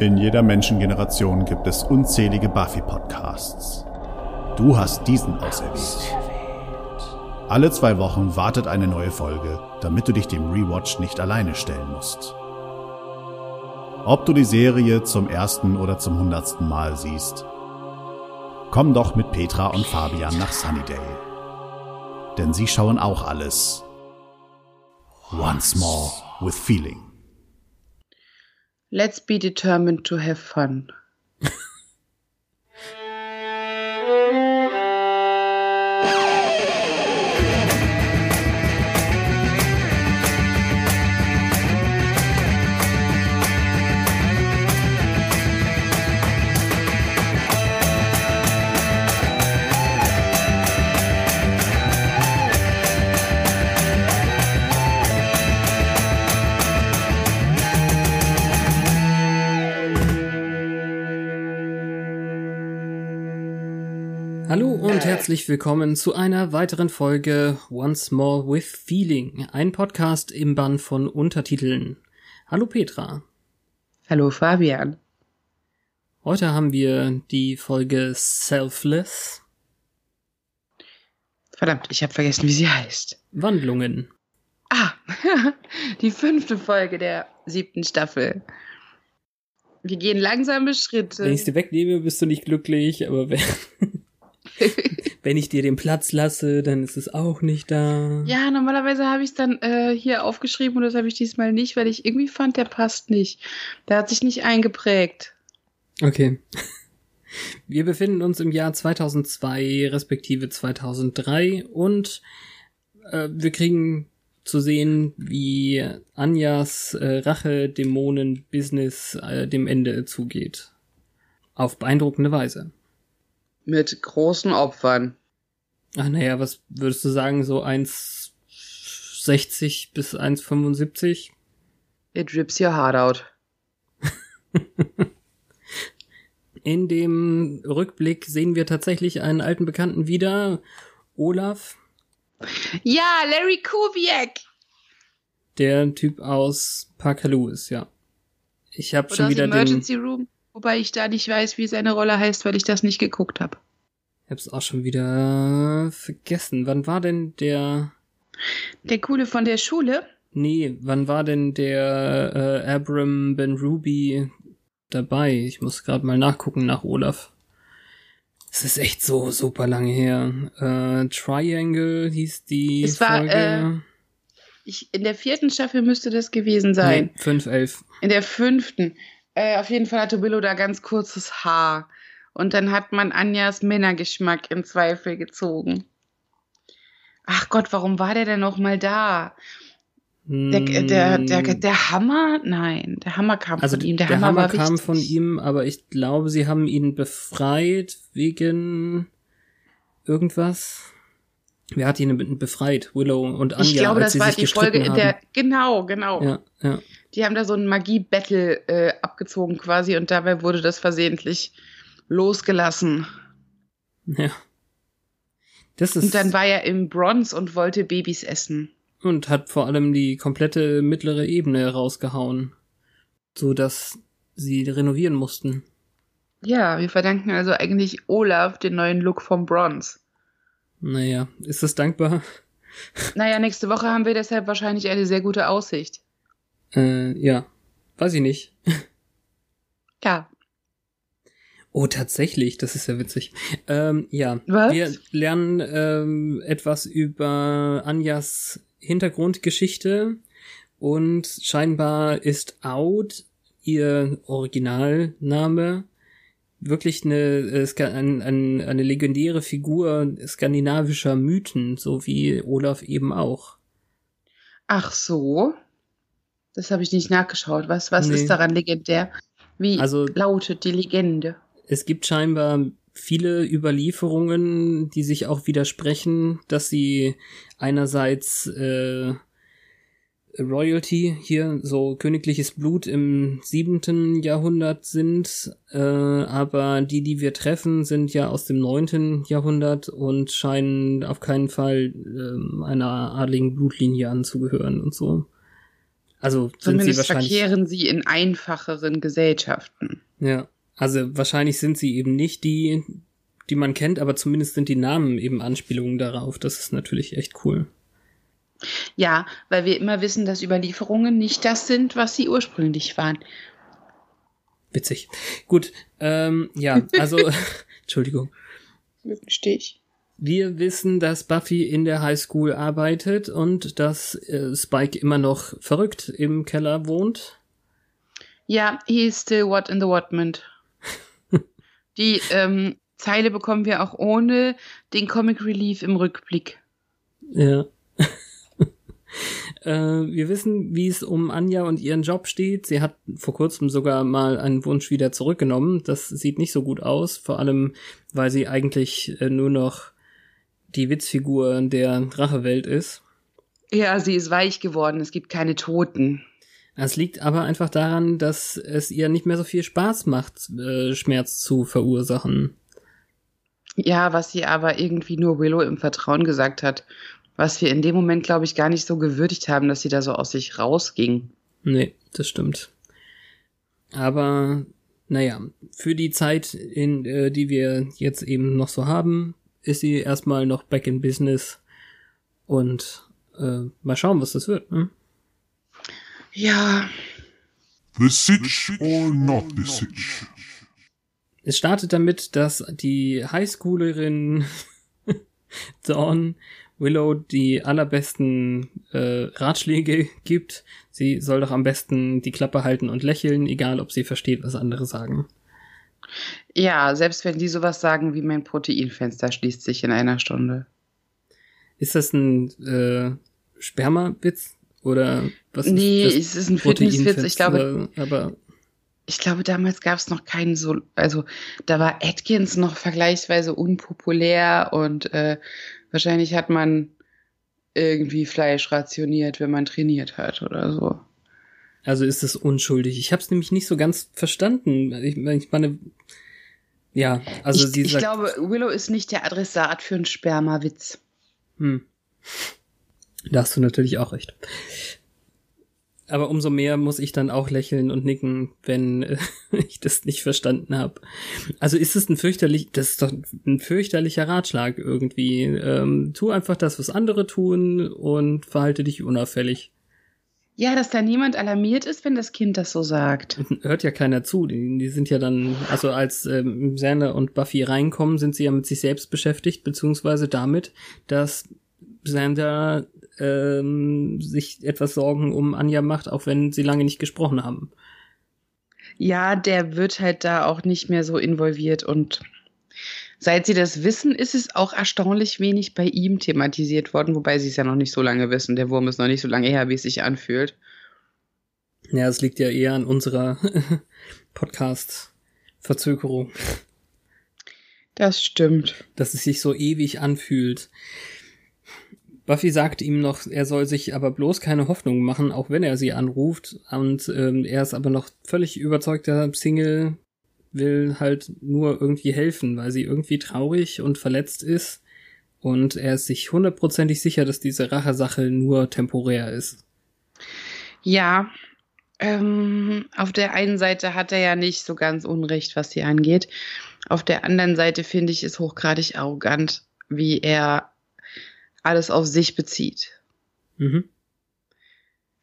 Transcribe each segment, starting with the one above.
In jeder Menschengeneration gibt es unzählige Buffy-Podcasts. Du hast diesen auserwählt. Alle zwei Wochen wartet eine neue Folge, damit du dich dem Rewatch nicht alleine stellen musst. Ob du die Serie zum ersten oder zum hundertsten Mal siehst, komm doch mit Petra und Fabian nach Sunnydale. Denn sie schauen auch alles. Once more with feeling. Let's be determined to have fun. Und herzlich willkommen zu einer weiteren Folge Once More with Feeling, ein Podcast im Bann von Untertiteln. Hallo Petra. Hallo Fabian. Heute haben wir die Folge Selfless. Verdammt, ich habe vergessen, wie sie heißt. Wandlungen. Ah, die fünfte Folge der siebten Staffel. Wir gehen langsame Schritte. Wenn ich sie wegnehme, bist du nicht glücklich, aber wenn, wenn ich dir den Platz lasse, dann ist es auch nicht da. Ja, normalerweise habe ich es dann äh, hier aufgeschrieben und das habe ich diesmal nicht, weil ich irgendwie fand, der passt nicht. Der hat sich nicht eingeprägt. Okay. Wir befinden uns im Jahr 2002 respektive 2003 und äh, wir kriegen zu sehen, wie Anjas äh, Rache-Dämonen-Business äh, dem Ende zugeht. Auf beeindruckende Weise. Mit großen Opfern. Ach naja, was würdest du sagen, so 1,60 bis 1,75? It rips your heart out. In dem Rückblick sehen wir tatsächlich einen alten Bekannten wieder, Olaf, Ja, Larry Kubiak. der Typ aus Parker Lewis, ja. Ich habe schon aus wieder den, Emergency Room. Wobei ich da nicht weiß, wie seine Rolle heißt, weil ich das nicht geguckt habe. ich hab's auch schon wieder vergessen. Wann war denn der, Der Coole von der Schule. nee, wann war denn der äh, Abram Ben Ruby dabei? Ich muss gerade mal nachgucken nach Olaf. Es ist echt so super lange her. Äh, Triangle hieß die Es war, Folge. äh, Ich, in der vierten Staffel müsste das gewesen sein. Nee, 511. In der fünften. Äh, auf jeden Fall hatte Willow da ganz kurzes Haar. Und dann hat man Anjas Männergeschmack in Zweifel gezogen. Ach Gott, warum war der denn noch mal da? Der, der, der, der Hammer? Nein, der Hammer kam also von ihm. Der, der, Hammer, Hammer, kam wichtig. von ihm, aber ich glaube, sie haben ihn befreit wegen irgendwas. Wer hat ihn befreit? Willow und Anja, Ich glaube, das war die Folge, in der. Genau, genau. ja, ja. Die haben da so ein Magie-Battle äh, abgezogen quasi und dabei wurde das versehentlich losgelassen. Ja. Das ist Und dann war er im Bronze und wollte Babys essen. und hat vor allem die komplette mittlere Ebene rausgehauen, so dass sie renovieren mussten. Ja, wir verdanken also eigentlich Olaf den neuen Look vom Bronze. Naja, ist das dankbar? Naja, nächste Woche haben wir deshalb wahrscheinlich eine sehr gute Aussicht. Äh, ja, weiß ich nicht. Ja. Oh, tatsächlich, das ist ja witzig. Ähm, ja, Was? wir lernen ähm, etwas über Anjas Hintergrundgeschichte und scheinbar ist Out ihr Originalname wirklich eine, äh, ska- ein, ein, eine legendäre Figur skandinavischer Mythen, so wie Olaf eben auch. Ach so. Das habe ich nicht nachgeschaut. Was, was Nee. ist daran legendär? Wie Also- lautet die Legende? Es gibt scheinbar viele Überlieferungen, die sich auch widersprechen, dass sie einerseits äh, Royalty hier, so königliches Blut im siebenten Jahrhundert sind, äh, aber die, die wir treffen, sind ja aus dem neunten Jahrhundert und scheinen auf keinen Fall ähm, einer adligen Blutlinie anzugehören und so. Also sind Zumindest sie wahrscheinlich. verkehren sie in einfacheren Gesellschaften. Ja, also wahrscheinlich sind sie eben nicht die, die man kennt, aber zumindest sind die Namen eben Anspielungen darauf. Das ist natürlich echt cool. Ja, weil wir immer wissen, dass Überlieferungen nicht das sind, was sie ursprünglich waren. Witzig. Gut, ähm, ja, also, Entschuldigung. Stich. Wir wissen, dass Buffy in der Highschool arbeitet und dass äh, Spike immer noch verrückt im Keller wohnt. Ja, he is still what in the Whatment. Die ähm, Zeile bekommen wir auch ohne den Comic Relief im Rückblick. Ja. äh, wir wissen, wie es um Anja und ihren Job steht. Sie hat vor kurzem sogar mal einen Wunsch wieder zurückgenommen. Das sieht nicht so gut aus, vor allem, weil sie eigentlich äh, nur noch die Witzfigur der Drachewelt ist. Ja, sie ist weich geworden. Es gibt keine Toten. Es liegt aber einfach daran, dass es ihr nicht mehr so viel Spaß macht, äh, Schmerz zu verursachen. Ja, was sie aber irgendwie nur Willow im Vertrauen gesagt hat. Was wir in dem Moment, glaube ich, gar nicht so gewürdigt haben, dass sie da so aus sich rausging. Nee, das stimmt. Aber naja, für die Zeit, in äh, die wir jetzt eben noch so haben, ist sie erstmal noch back in business und äh, mal schauen, was das wird. Ne? Ja, The Sitch or not the Sitch? Es startet damit, dass die Highschoolerin Dawn Willow die allerbesten äh, Ratschläge gibt. Sie soll doch am besten die Klappe halten und lächeln, egal ob sie versteht, was andere sagen. Ja, selbst wenn die sowas sagen wie mein Proteinfenster schließt sich in einer Stunde. Ist das ein äh, Spermawitz? Oder was Nee, ist das es ist ein Fitnesswitz. Ich glaube, Aber ich glaube, damals gab es noch keinen so, also da war Atkins noch vergleichsweise unpopulär und äh, wahrscheinlich hat man irgendwie Fleisch rationiert, wenn man trainiert hat oder so. Also ist es unschuldig. Ich habe es nämlich nicht so ganz verstanden. Ich, ich meine, ja, also ich, ich glaube, Willow ist nicht der Adressat für einen Spermawitz. hm, da hast du natürlich auch recht. Aber umso mehr muss ich dann auch lächeln und nicken, wenn äh, ich das nicht verstanden habe. Also ist es ein fürchterlich, das ist doch ein fürchterlicher Ratschlag irgendwie. Ähm, tu einfach das, was andere tun und verhalte dich unauffällig. Ja, dass da niemand alarmiert ist, wenn das Kind das so sagt. Hört ja keiner zu. Die, die sind ja dann, also als ähm, Xander und Buffy reinkommen, sind sie ja mit sich selbst beschäftigt, beziehungsweise damit, dass Xander ähm, sich etwas Sorgen um Anja macht, auch wenn sie lange nicht gesprochen haben. Ja, der wird halt da auch nicht mehr so involviert und seit sie das wissen, ist es auch erstaunlich wenig bei ihm thematisiert worden, wobei sie es ja noch nicht so lange wissen. Der Wurm ist noch nicht so lange her, wie es sich anfühlt. Ja, es liegt ja eher an unserer Podcast-Verzögerung, Das stimmt. dass es sich so ewig anfühlt. Buffy sagt ihm noch, er soll sich aber bloß keine Hoffnung machen, auch wenn er sie anruft. Und ähm, er ist aber noch völlig überzeugter Single, will halt nur irgendwie helfen, weil sie irgendwie traurig und verletzt ist. Und er ist sich hundertprozentig sicher, dass diese Rachesache nur temporär ist. Ja, ähm, auf der einen Seite hat er ja nicht so ganz Unrecht, was sie angeht. Auf der anderen Seite finde ich es hochgradig arrogant, wie er alles auf sich bezieht. Mhm.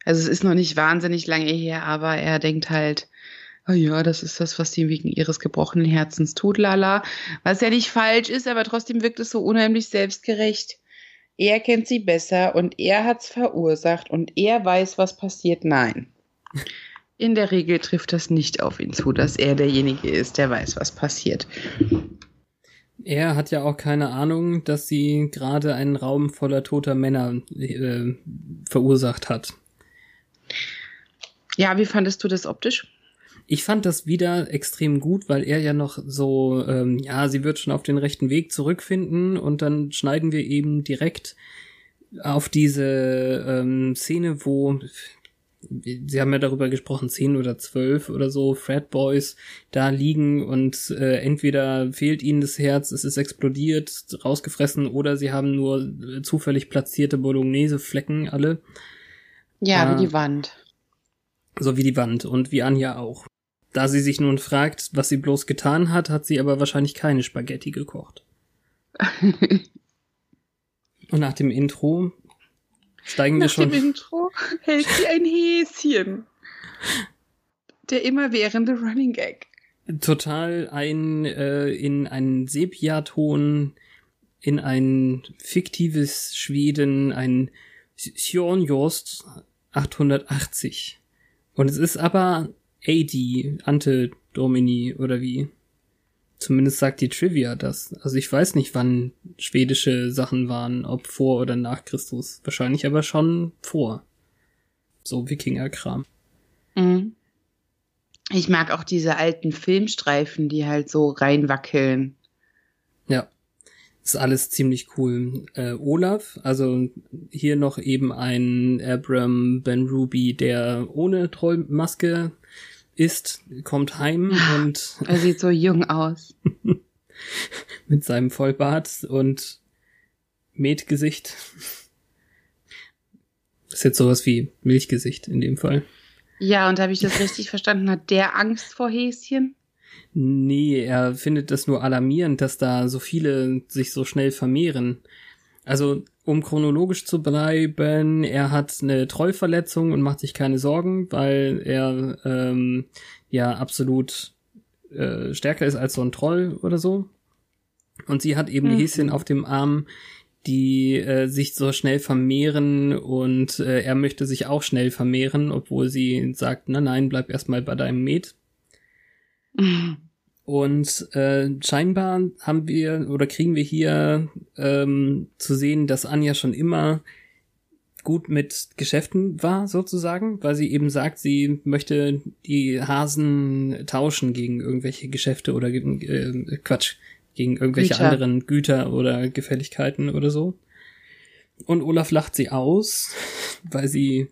Also es ist noch nicht wahnsinnig lange her, aber er denkt halt, oh ja, das ist das, was sie wegen ihres gebrochenen Herzens tut, lala. Was ja nicht falsch ist, aber trotzdem wirkt es so unheimlich selbstgerecht. Er kennt sie besser und er hat's verursacht und er weiß, was passiert. Nein. In der Regel trifft das nicht auf ihn zu, dass er derjenige ist, der weiß, was passiert. Er hat ja auch keine Ahnung, dass sie gerade einen Raum voller toter Männer äh, verursacht hat. Ja, wie fandest du das optisch? Ich fand das wieder extrem gut, weil er ja noch so, ähm, ja, sie wird schon auf den rechten Weg zurückfinden und dann schneiden wir eben direkt auf diese ähm, Szene, wo Sie haben ja darüber gesprochen, zehn oder zwölf oder so Frat Boys da liegen und äh, entweder fehlt ihnen das Herz, es ist explodiert, rausgefressen oder sie haben nur äh, zufällig platzierte Bolognese-Flecken alle. Ja, Ah. wie die Wand. So wie die Wand und wie Anja auch. Da sie sich nun fragt, was sie bloß getan hat, hat sie aber wahrscheinlich keine Spaghetti gekocht. Und nach dem Intro steigen wir Nach schon. dem Intro hält sie ein Häschen. Der immerwährende Running Gag. total ein äh, in einen Sepia-Ton, in ein fiktives Schweden, ein Sjornjost 880. Und es ist aber AD, Ante Domini oder wie. Zumindest sagt die Trivia das. Also ich weiß nicht, wann schwedische Sachen waren, ob vor oder nach Christus. Wahrscheinlich aber schon vor. So Wikinger-Kram. Mhm. Ich mag auch diese alten Filmstreifen, die halt so reinwackeln. Ist alles ziemlich cool. Äh, Olaf, also hier noch eben ein Abram Ben Ruby, der ohne Trollmaske ist, kommt heim und Er sieht so jung aus. mit seinem Vollbart und Metgesicht. Ist jetzt sowas wie Milchgesicht in dem Fall. Ja, und habe ich das richtig verstanden? Hat der Angst vor Häschen? Nee, er findet das nur alarmierend, dass da so viele sich so schnell vermehren. Also, um chronologisch zu bleiben, er hat eine Trollverletzung und macht sich keine Sorgen, weil er ähm, ja absolut äh, stärker ist als so ein Troll oder so. Und sie hat eben Mhm. Häschen auf dem Arm, die äh, sich so schnell vermehren und äh, er möchte sich auch schnell vermehren, obwohl sie sagt, na nein, bleib erstmal bei deinem Met. Und äh, scheinbar haben wir oder kriegen wir hier ähm, zu sehen, dass Anja schon immer gut mit Geschäften war, sozusagen, weil sie eben sagt, sie möchte die Hasen tauschen gegen irgendwelche Geschäfte oder äh, Quatsch, gegen irgendwelche Güter. anderen Güter oder Gefälligkeiten oder so. Und Olaf lacht sie aus, weil sie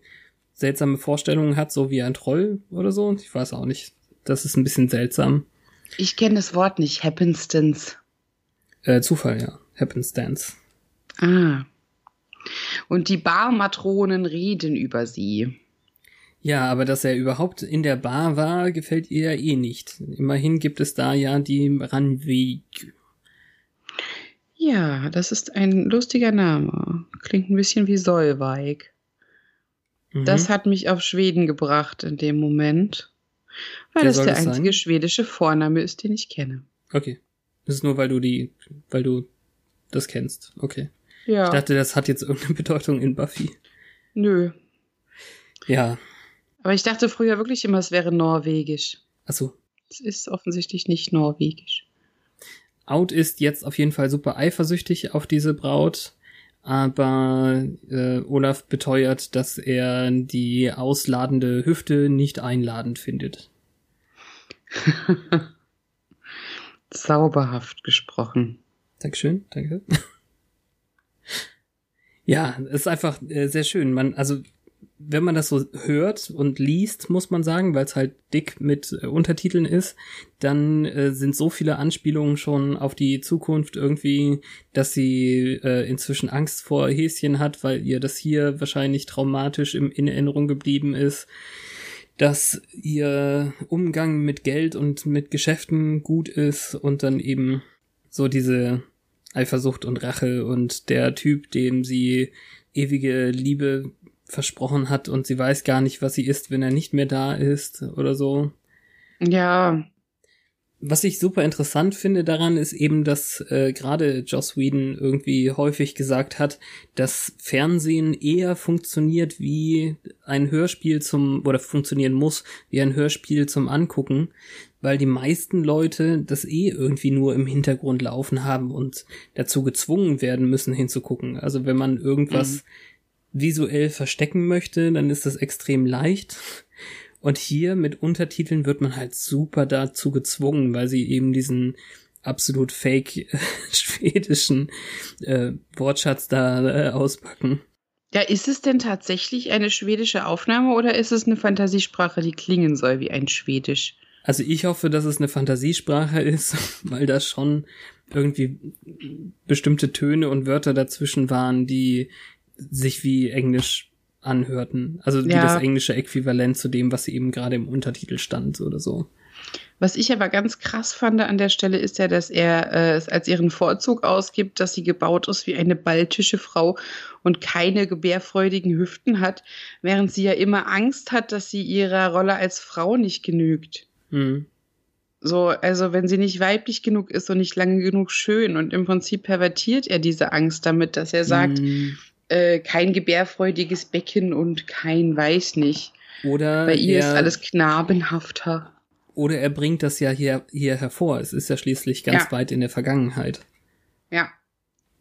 seltsame Vorstellungen hat, so wie ein Troll oder so. Ich weiß auch nicht. Das ist ein bisschen seltsam. Ich kenne das Wort nicht. Happenstance. Äh, Zufall, ja. Happenstance. Ah. Und die Barmatronen reden über sie. Ja, aber dass er überhaupt in der Bar war, gefällt ihr ja eh nicht. Immerhin gibt es da ja die Ranweg. Ja, das ist ein lustiger Name. Klingt ein bisschen wie Solveig. Mhm. Das hat mich auf Schweden gebracht in dem Moment. Weil das der das sein? einzige schwedische Vorname ist, den ich kenne. Okay. Das ist nur, weil du die, weil du das kennst. Okay. Ja. Ich dachte, das hat jetzt irgendeine Bedeutung in Buffy. Nö. Ja. Aber ich dachte früher wirklich immer, es wäre norwegisch. Achso. Es ist offensichtlich nicht norwegisch. Out ist jetzt auf jeden Fall super eifersüchtig auf diese Braut, aber äh, Olaf beteuert, dass er die ausladende Hüfte nicht einladend findet. Zauberhaft gesprochen. Dankeschön, danke. ja, es ist einfach äh, sehr schön. Man, also wenn man das so hört und liest, muss man sagen, weil es halt dick mit äh, Untertiteln ist, dann äh, sind so viele Anspielungen schon auf die Zukunft irgendwie, dass sie äh, inzwischen Angst vor Häschen hat, weil ihr das hier wahrscheinlich traumatisch im, in Erinnerung geblieben ist, dass ihr Umgang mit Geld und mit Geschäften gut ist und dann eben so diese Eifersucht und Rache und der Typ, dem sie ewige Liebe versprochen hat und sie weiß gar nicht, was sie ist, wenn er nicht mehr da ist oder so. Ja, Was ich super interessant finde daran ist eben, dass äh, gerade Joss Whedon irgendwie häufig gesagt hat, dass Fernsehen eher funktioniert wie ein Hörspiel zum oder funktionieren muss wie ein Hörspiel zum Angucken, weil die meisten Leute das eh irgendwie nur im Hintergrund laufen haben und dazu gezwungen werden müssen hinzugucken. Also wenn man irgendwas visuell verstecken möchte, dann ist das extrem leicht. Und hier mit Untertiteln wird man halt super dazu gezwungen, weil sie eben diesen absolut fake äh, schwedischen äh, Wortschatz da äh, auspacken. Ja, ist es denn tatsächlich eine schwedische Aufnahme oder ist es eine Fantasiesprache, die klingen soll wie ein Schwedisch? Also ich hoffe, dass es eine Fantasiesprache ist, weil da schon irgendwie bestimmte Töne und Wörter dazwischen waren, die sich wie Englisch anhörten. Also wie Ja. das englische Äquivalent zu dem, was eben gerade im Untertitel stand oder so. Was ich aber ganz krass fand an der Stelle ist ja, dass er äh, es als ihren Vorzug ausgibt, dass sie gebaut ist wie eine baltische Frau und keine gebärfreudigen Hüften hat, während sie ja immer Angst hat, dass sie ihrer Rolle als Frau nicht genügt. Hm. So, also wenn sie nicht weiblich genug ist und nicht lange genug schön und im Prinzip pervertiert er diese Angst damit, dass er sagt, Hm. Äh, kein gebärfreudiges Becken und kein weiß nicht. Oder Bei ihr er, ist alles knabenhafter. oder er bringt das ja hier, hier hervor. Es ist ja schließlich ganz Ja. weit in der Vergangenheit. Ja.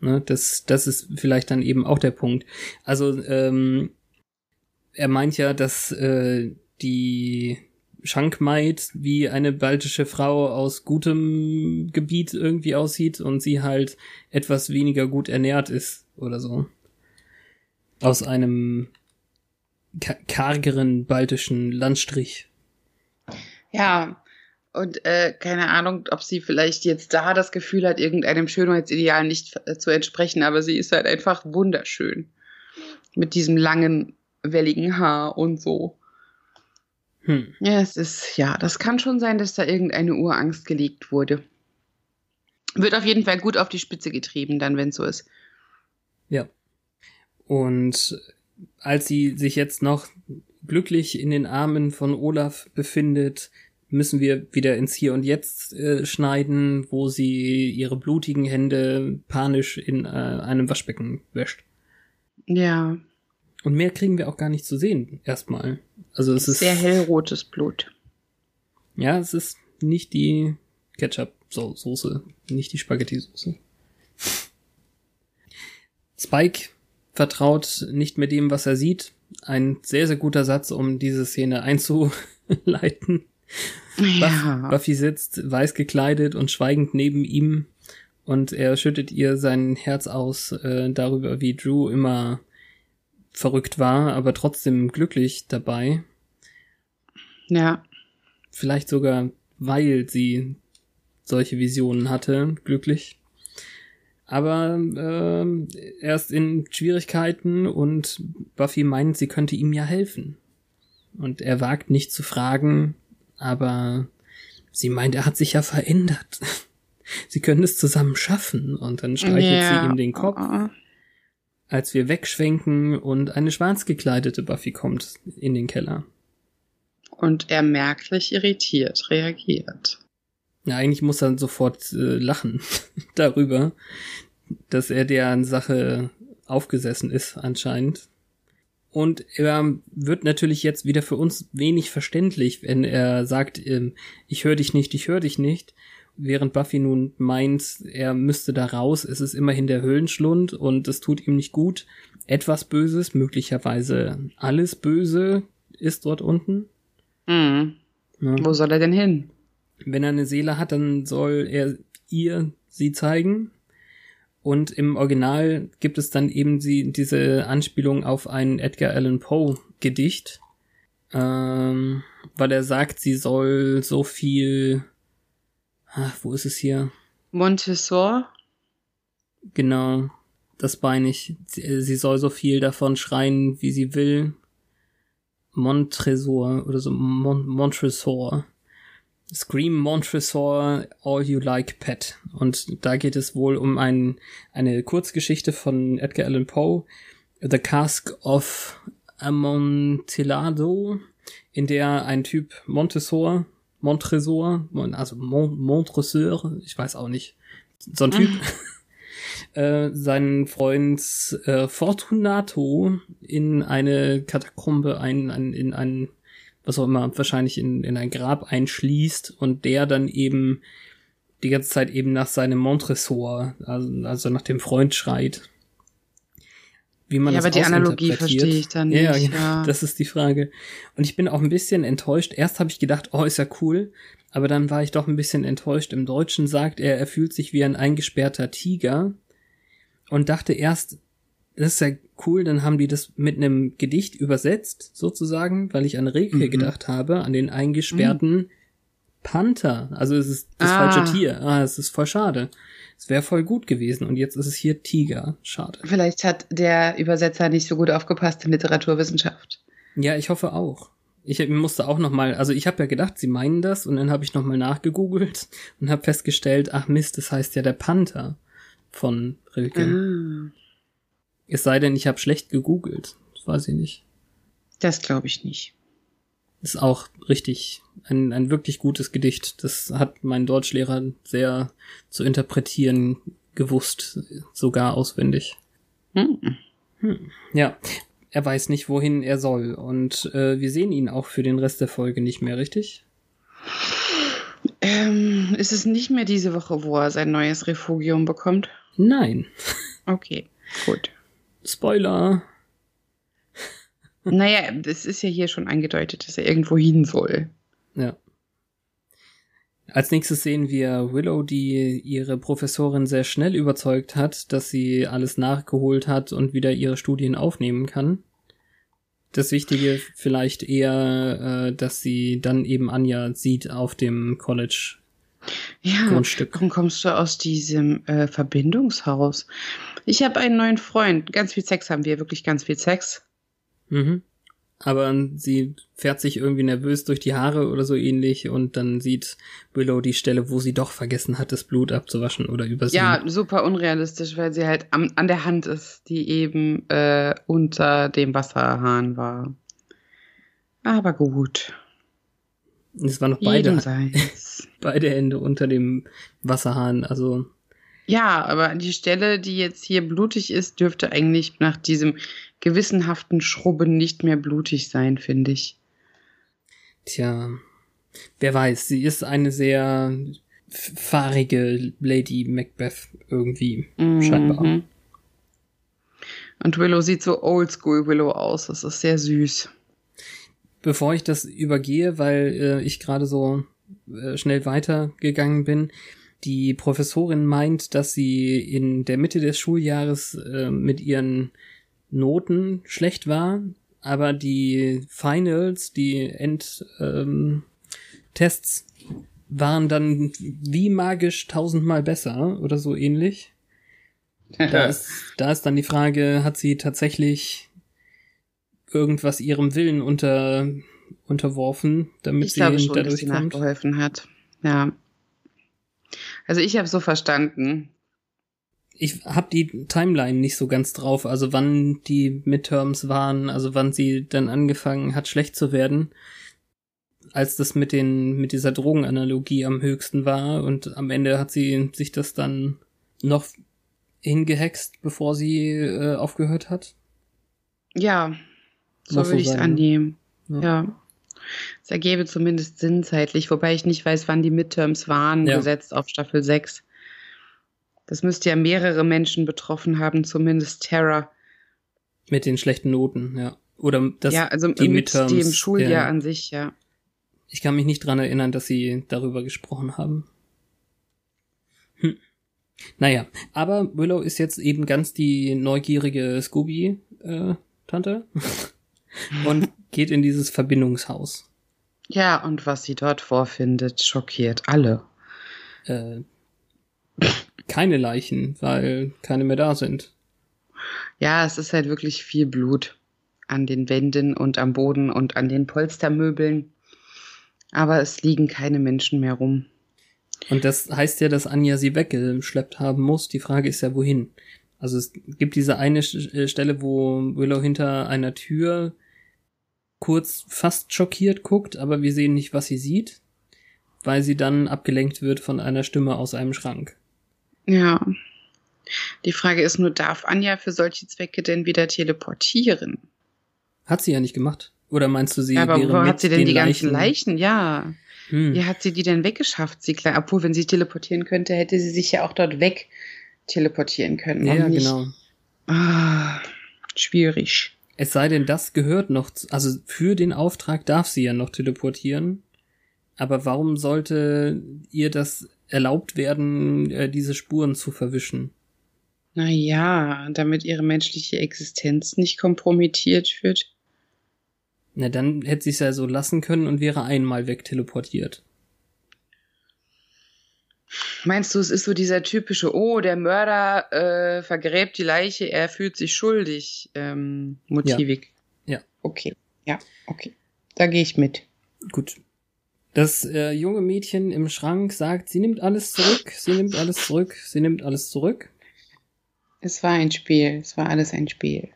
Ne, das, das ist vielleicht dann eben auch der Punkt. Also, ähm, er meint ja, dass äh, die Schankmaid wie eine baltische Frau aus gutem Gebiet irgendwie aussieht und sie halt etwas weniger gut ernährt ist oder so. Aus einem ka- kargeren baltischen Landstrich. Ja, und äh, keine Ahnung, ob sie vielleicht jetzt da das Gefühl hat, irgendeinem Schönheitsideal nicht äh, zu entsprechen, aber sie ist halt einfach wunderschön. Mit diesem langen, welligen Haar und so. Hm. Ja, es ist, ja, das kann schon sein, dass da irgendeine Urangst gelegt wurde. Wird auf jeden Fall gut auf die Spitze getrieben, dann, wenn es so ist. Ja. Und als sie sich jetzt noch glücklich in den Armen von Olaf befindet, müssen wir wieder ins Hier und Jetzt äh, schneiden, wo sie ihre blutigen Hände panisch in äh, einem Waschbecken wäscht. Ja, Und mehr kriegen wir auch gar nicht zu sehen, erstmal. Also es ist sehr hellrotes Blut. Ja, es ist nicht die Ketchup-Soße, nicht die Spaghetti-Soße. Spike vertraut nicht mehr dem, was er sieht. Ein sehr, sehr guter Satz, um diese Szene einzuleiten. Ja. Buffy sitzt weiß gekleidet und schweigend neben ihm und er schüttet ihr sein Herz aus äh, darüber, wie Drew immer verrückt war, aber trotzdem glücklich dabei. Ja. Vielleicht sogar, weil sie solche Visionen hatte, glücklich. Aber ähm, er ist in Schwierigkeiten und Buffy meint, sie könnte ihm ja helfen. Und er wagt nicht zu fragen, aber sie meint, er hat sich ja verändert. Sie können es zusammen schaffen und dann streichelt ja. sie ihm den Kopf, Oh. als wir wegschwenken und eine schwarz gekleidete Buffy kommt in den Keller. Und er merklich irritiert reagiert. Ja, eigentlich muss er sofort äh, lachen darüber, dass er deren Sache aufgesessen ist anscheinend. Und er wird natürlich jetzt wieder für uns wenig verständlich, wenn er sagt, ähm, ich höre dich nicht, ich höre dich nicht. Während Buffy nun meint, er müsste da raus, es ist immerhin der Höhlenschlund und es tut ihm nicht gut. Etwas Böses, möglicherweise alles Böse ist dort unten. Hm. Ja. Wo soll er denn hin? Wenn er eine Seele hat, dann soll er ihr sie zeigen. Und im Original gibt es dann eben sie, diese Anspielung auf ein Edgar Allan Poe Gedicht, ähm, weil er sagt, sie soll so viel, ah, wo ist es hier? Montessor? Genau, das meine ich. Sie, sie soll so viel davon schreien, wie sie will. Montresor oder so, Mon Montresor. Scream Montresor, All You Like Pet. Und da geht es wohl um ein, eine Kurzgeschichte von Edgar Allan Poe, The Cask of Amontillado, in der ein Typ Montessor, Montresor, also Mont Montresor, ich weiß auch nicht, so ein Typ, äh, seinen Freund äh, Fortunato in eine Katakombe, ein, ein, in ein, was auch immer, wahrscheinlich in, in ein Grab einschließt und der dann eben die ganze Zeit eben nach seinem Montresor, also, also nach dem Freund schreit. Wie man Ja, das aber die Analogie verstehe ich dann Ja, nicht, genau, ja. das ist die Frage. Und ich bin auch ein bisschen enttäuscht. Erst habe ich gedacht, oh, ist ja cool. Aber dann war ich doch ein bisschen enttäuscht. Im Deutschen sagt er, er fühlt sich wie ein eingesperrter Tiger. Und dachte erst, das ist ja cool, dann haben die das mit einem Gedicht übersetzt, sozusagen, weil ich an Rilke Mhm. gedacht habe, an den eingesperrten Panther. Also es ist das Ah. falsche Tier. Ah, es ist voll schade. Es wäre voll gut gewesen und jetzt ist es hier Tiger. Schade. Vielleicht hat der Übersetzer nicht so gut aufgepasst in Literaturwissenschaft. Ja, ich hoffe auch. Ich musste auch noch mal, also ich habe ja gedacht, sie meinen das und dann habe ich noch mal nachgegoogelt und habe festgestellt, ach Mist, das heißt ja der Panther von Rilke. Ah, Es sei denn, ich habe schlecht gegoogelt. Das weiß ich nicht. das glaube ich nicht. Ist auch richtig ein, ein wirklich gutes Gedicht. Das hat mein Deutschlehrer sehr zu interpretieren gewusst, sogar auswendig. Hm. Ja, er weiß nicht, wohin er soll. Und äh, wir sehen ihn auch für den Rest der Folge nicht mehr, richtig? Ähm, ist es nicht mehr diese Woche, wo er sein neues Refugium bekommt? Nein. Okay, gut. Spoiler. naja, das ist ja hier schon angedeutet, dass er irgendwo hin soll. Ja. Als nächstes sehen wir Willow, die ihre Professorin sehr schnell überzeugt hat, dass sie alles nachgeholt hat und wieder ihre Studien aufnehmen kann. Das Wichtige vielleicht eher, äh, dass sie dann eben Anja sieht auf dem College Ja, Grundstück. warum kommst du aus diesem äh, Verbindungshaus? Ich habe einen neuen Freund. Ganz viel Sex haben wir, wirklich ganz viel Sex. Mhm. Aber sie fährt sich irgendwie nervös durch die Haare oder so ähnlich und dann sieht Willow die Stelle, wo sie doch vergessen hat, das Blut abzuwaschen oder übersehen. Ja, super unrealistisch, weil sie halt am, an der Hand ist, die eben äh, unter dem Wasserhahn war. Aber gut. es waren noch beide, beide Hände unter dem Wasserhahn. Also Ja, aber die Stelle, die jetzt hier blutig ist, dürfte eigentlich nach diesem gewissenhaften Schrubben nicht mehr blutig sein, finde ich. Tja, wer weiß, sie ist eine sehr fahrige Lady Macbeth irgendwie, scheinbar. Mhm. Und Willow sieht so oldschool Willow aus. Das ist sehr süß. Bevor ich das übergehe, weil äh, ich gerade so äh, schnell weitergegangen bin, die Professorin meint, dass sie in der Mitte des Schuljahres äh, mit ihren Noten schlecht war, aber die Finals, die Endtests, ähm, Tests waren dann wie magisch tausendmal besser oder so ähnlich. Da ist, da ist dann die Frage, hat sie tatsächlich irgendwas ihrem Willen unter, unterworfen, damit ich sie glaube schon, dass dadurch sie kommt? nachgeholfen hat. Ja. Also ich habe so verstanden. Ich habe die Timeline nicht so ganz drauf, also wann die Midterms waren, also wann sie dann angefangen hat, schlecht zu werden, als das mit den mit dieser Drogenanalogie am höchsten war und am Ende hat sie sich das dann noch hingehext, bevor sie äh, aufgehört hat. Ja, so würde ich es ne? annehmen. Ja. Ja. Es ergäbe zumindest Sinn zeitlich, wobei ich nicht weiß, wann die Midterms waren, Ja. gesetzt auf Staffel 6. Das müsste ja mehrere Menschen betroffen haben, zumindest Terra. Mit den schlechten Noten, ja. Oder das, ja, also die mit Midterms, dem Schuljahr ja. an sich, ja. Ich kann mich nicht dran erinnern, dass sie darüber gesprochen haben. Hm. Naja, aber Willow ist jetzt eben ganz die neugierige Scooby-Tante und geht in dieses Verbindungshaus. Ja, und was sie dort vorfindet, schockiert alle. Äh, keine Leichen, weil keine mehr da sind. Ja, es ist halt wirklich viel Blut an den Wänden und am Boden und an den Polstermöbeln. Aber es liegen keine Menschen mehr rum. Und das heißt ja, dass Anja sie weggeschleppt haben muss. Die Frage ist ja, wohin? Also es gibt diese eine äh, Stelle, wo Willow hinter einer Tür kurz fast schockiert guckt, aber wir sehen nicht, was sie sieht, weil sie dann abgelenkt wird von einer Stimme aus einem Schrank. Ja. Die Frage ist nur, darf Anja für solche Zwecke denn wieder teleportieren? Hat sie ja nicht gemacht. Oder meinst du, sie Ja, aber wäre wo hat sie denn den die ganzen Leichen? Leichen? Ja. Hm. Wie hat sie die denn weggeschafft, sie klein? Obwohl, wenn sie teleportieren könnte, hätte sie sich ja auch dort weg teleportieren können. ja, genau. Ah, schwierig. Es sei denn, das gehört noch, zu, also für den Auftrag darf sie ja noch teleportieren. Aber warum sollte ihr das erlaubt werden, äh, diese Spuren zu verwischen? Naja, damit ihre menschliche Existenz nicht kompromittiert wird. Na, dann hätte sie es ja so lassen können und wäre einmal wegteleportiert. Meinst du, es ist so dieser typische, oh, der Mörder äh, vergräbt die Leiche, er fühlt sich schuldig, ähm, motivik? Ja. Okay, ja, okay. Da gehe ich mit. Gut. Das äh, junge Mädchen im Schrank sagt, sie nimmt alles zurück, sie nimmt alles zurück, sie nimmt alles zurück. Es war ein Spiel, es war alles ein Spiel.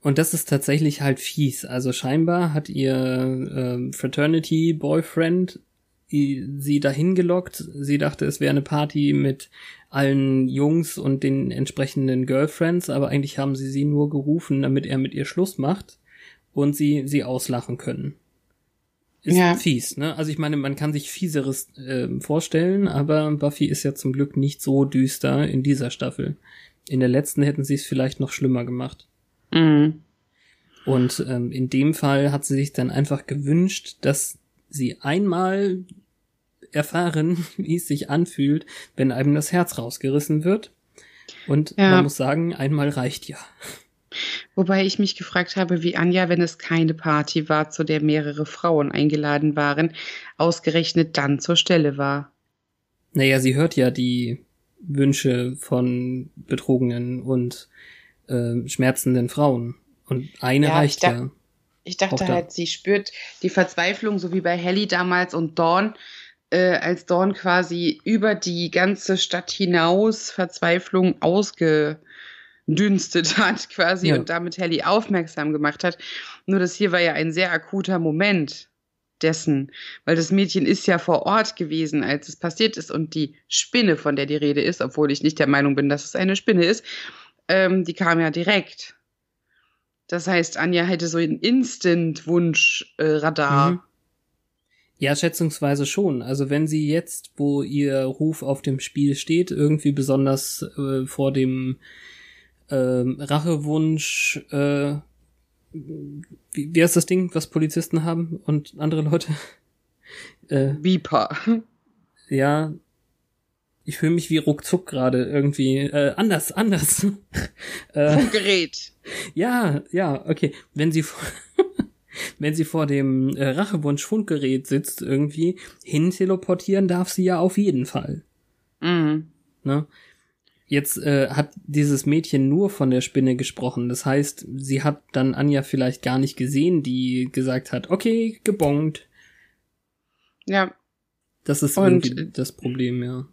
Und das ist tatsächlich halt fies. Also scheinbar hat ihr ähm, Fraternity Boyfriend sie dahin gelockt. Sie dachte, es wäre eine Party mit allen Jungs und den entsprechenden Girlfriends, aber eigentlich haben sie sie nur gerufen, damit er mit ihr Schluss macht und sie sie auslachen können. Ist Ja. fies, ne? Also ich meine, man kann sich fieseres äh, vorstellen, aber Buffy ist ja zum Glück nicht so düster in dieser Staffel. In der letzten hätten sie es vielleicht noch schlimmer gemacht. Mhm. Und ähm, in dem Fall hat sie sich dann einfach gewünscht, dass sie einmal erfahren, wie es sich anfühlt, wenn einem das Herz rausgerissen wird. Und Ja. man muss sagen, einmal reicht ja. Wobei ich mich gefragt habe, wie Anja, wenn es keine Party war, zu der mehrere Frauen eingeladen waren, ausgerechnet dann zur Stelle war. Naja, sie hört ja die Wünsche von betrogenen und äh, schmerzenden Frauen. Und eine Ja, reicht ja. Ich dachte halt, sie spürt die Verzweiflung, so wie bei Helly damals und Dawn, äh, als Dawn quasi über die ganze Stadt hinaus Verzweiflung ausgedünstet hat, quasi, Ja. und damit Helly aufmerksam gemacht hat. Nur das hier war ja ein sehr akuter Moment dessen, weil das Mädchen ist ja vor Ort gewesen, als es passiert ist und die Spinne, von der die Rede ist, obwohl ich nicht der Meinung bin, dass es eine Spinne ist, ähm, die kam ja direkt. Das heißt, Anja hätte so ein Instant-Wunsch-Radar. Mhm. Ja, schätzungsweise schon. Also wenn sie jetzt, wo ihr Ruf auf dem Spiel steht, irgendwie besonders äh, vor dem ähm, Rachewunsch, äh, wie, wie heißt das Ding, was Polizisten haben und andere Leute? äh, Viper. ja, ich fühle mich wie ruckzuck gerade irgendwie. Äh, anders, anders. äh, Gerät. ja, ja, okay. Wenn sie vor, wenn sie vor dem äh, Rachewunsch-Fundgerät sitzt irgendwie, hin teleportieren darf sie ja auf jeden Fall. Mhm. Ne? Jetzt äh, hat dieses Mädchen nur von der Spinne gesprochen. Das heißt, sie hat dann Anja vielleicht gar nicht gesehen, die gesagt hat, okay, gebongt. Ja, Das ist Und- irgendwie das Problem, ja.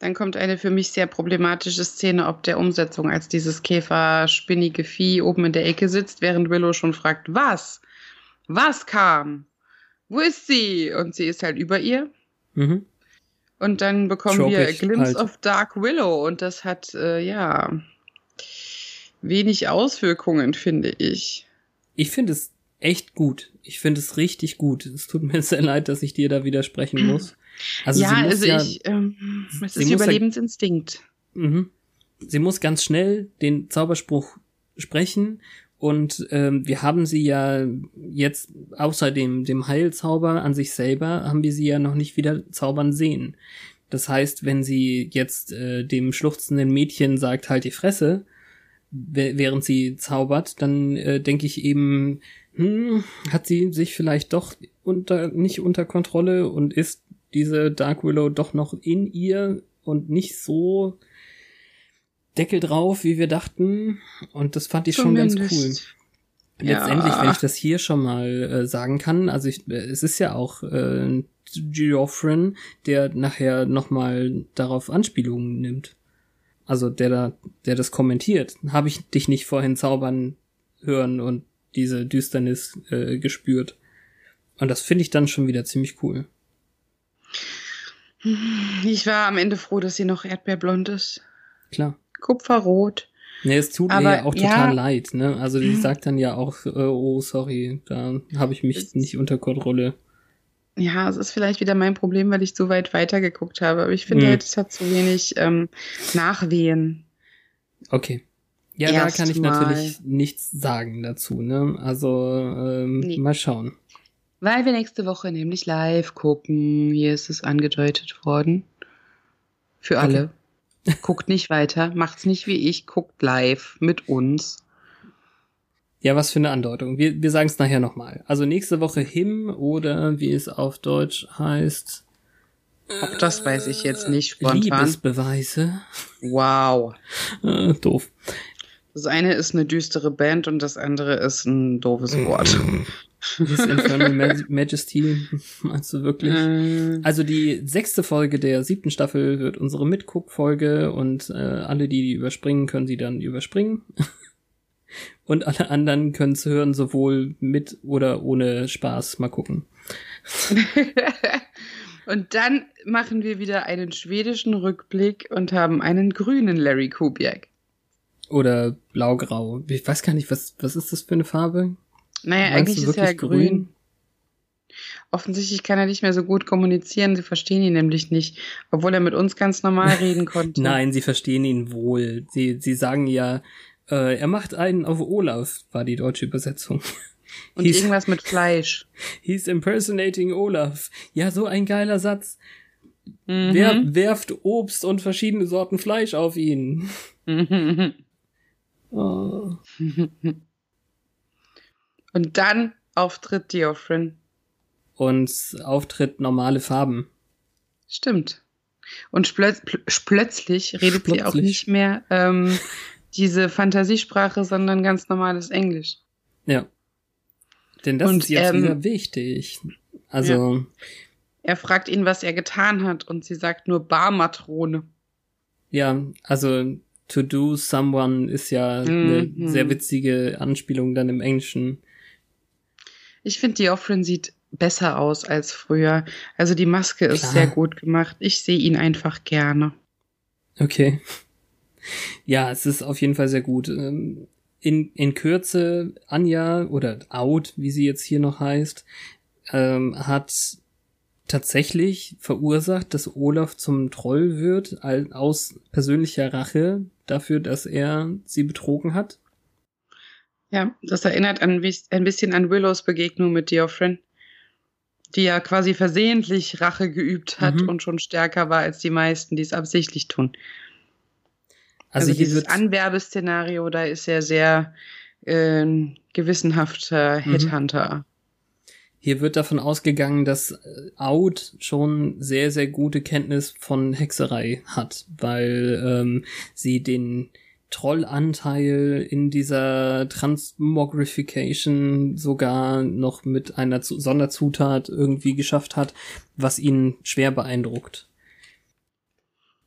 Dann kommt eine für mich sehr problematische Szene ob der Umsetzung, als dieses Käfer-spinnige Vieh oben in der Ecke sitzt, während Willow schon fragt, was? Was kam? Wo ist sie? Und sie ist halt über ihr. Mhm. Und dann bekommen wir a Glimpse halt. of Dark Willow und das hat, äh, ja, wenig Auswirkungen, finde ich. Ich finde es echt gut. Ich finde es richtig gut. Es tut mir sehr leid, dass ich dir da widersprechen muss. Also ja, sie muss also ja, ich, ähm, es ist Überlebensinstinkt. Mhm. Sie muss ganz schnell den Zauberspruch sprechen und ähm, wir haben sie ja jetzt außer dem, dem Heilzauber an sich selber haben wir sie ja noch nicht wieder zaubern sehen. Das heißt, wenn sie jetzt äh, dem schluchzenden Mädchen sagt, halt die Fresse, während sie zaubert, dann äh, denke ich eben, hm, hat sie sich vielleicht doch unter nicht unter Kontrolle und ist diese Dark Willow doch noch in ihr und nicht so Deckel drauf, wie wir dachten. Und das fand ich schon ganz cool. Zumindest. Letztendlich, Ja. wenn ich das hier schon mal äh, sagen kann, also ich, äh, es ist ja auch äh, Geoffrin, der nachher nochmal darauf Anspielungen nimmt. Also der da, der das kommentiert. Habe ich dich nicht vorhin zaubern hören und diese Düsternis äh, gespürt. Und das finde ich dann schon wieder ziemlich cool. Ich war am Ende froh, dass sie noch erdbeerblond ist. Klar. Kupferrot. Nee, es tut Aber ihr ja auch ja. total leid, ne? Also die sagt dann ja auch, äh, oh, sorry, da habe ich mich nicht unter Kontrolle. Ja, es ist vielleicht wieder mein Problem, weil ich so weit weitergeguckt habe. Aber ich finde Hm. halt, es hat zu wenig ähm, Nachwehen. Okay. Ja, da kann ich Erstmal. natürlich nichts sagen dazu, ne? Also, ähm, Nee. mal schauen. Weil wir nächste Woche nämlich live gucken. Hier ist es angedeutet worden. Für Okay. alle. Guckt nicht weiter, macht's nicht wie ich, guckt live mit uns. Ja, was für eine Andeutung. Wir, wir sagen es nachher nochmal. Also nächste Woche Him oder wie es auf Deutsch heißt, Auch das weiß ich jetzt nicht spontan. Liebesbeweise. Wow. Äh, doof. Das eine ist eine düstere Band und das andere ist ein doofes Wort. His Infernal Maj- Majesty, meinst du wirklich? Äh, Also die sechste Folge der siebten Staffel wird unsere Mitguck-Folge und äh, alle, die die überspringen, können sie dann überspringen. Und alle anderen können es hören, sowohl mit oder ohne Spaß. Mal gucken. und dann machen wir wieder einen schwedischen Rückblick und haben einen grünen Larry Kubiak. Oder blau-grau. Ich weiß gar nicht, was, was ist das für eine Farbe? Naja, Meinst eigentlich ist er grün. grün? Offensichtlich kann er nicht mehr so gut kommunizieren, sie verstehen ihn nämlich nicht, obwohl er mit uns ganz normal reden konnte. Nein, sie verstehen ihn wohl. Sie, sie sagen ja, äh, er macht einen auf Olaf, war die deutsche Übersetzung. Und He's- irgendwas mit Fleisch. He's impersonating Olaf. Ja, so ein geiler Satz. Mhm. Wer werft Obst und verschiedene Sorten Fleisch auf ihn? Oh. Und dann auftritt Diophren. Und Auftritt normale Farben. Stimmt. Und plötzlich redet sie auch nicht mehr ähm, diese Fantasiesprache, sondern ganz normales Englisch. Ja. Denn das Und, ist jetzt ähm, wieder wichtig. Also, Er fragt ihn, was er getan hat, und sie sagt nur Barmatrone. ja, also to do someone ist ja eine Mhm. sehr witzige Anspielung dann im Englischen. Ich finde, Diophren sieht besser aus als früher. Also die Maske ist Klar. sehr gut gemacht. Ich sehe ihn einfach gerne. Okay. Ja, es ist auf jeden Fall sehr gut. Ähm, In, in Kürze, Anja oder Out, wie sie jetzt hier noch heißt, ähm, hat tatsächlich verursacht, dass Olaf zum Troll wird, aus persönlicher Rache dafür, dass er sie betrogen hat. Ja, das erinnert an, wis- ein bisschen an Willows Begegnung mit Diophren, die ja quasi versehentlich Rache geübt hat Mhm. und schon stärker war als die meisten, die es absichtlich tun. Also, Also, dieses Anwerbeszenario, da ist er sehr äh, gewissenhafter Mhm. Headhunter. hier wird davon ausgegangen, dass äh, Out schon sehr, sehr gute Kenntnis von Hexerei hat, weil ähm, sie den Trollanteil in dieser Transmogrification sogar noch mit einer Zu Sonderzutat irgendwie geschafft hat, was ihn schwer beeindruckt.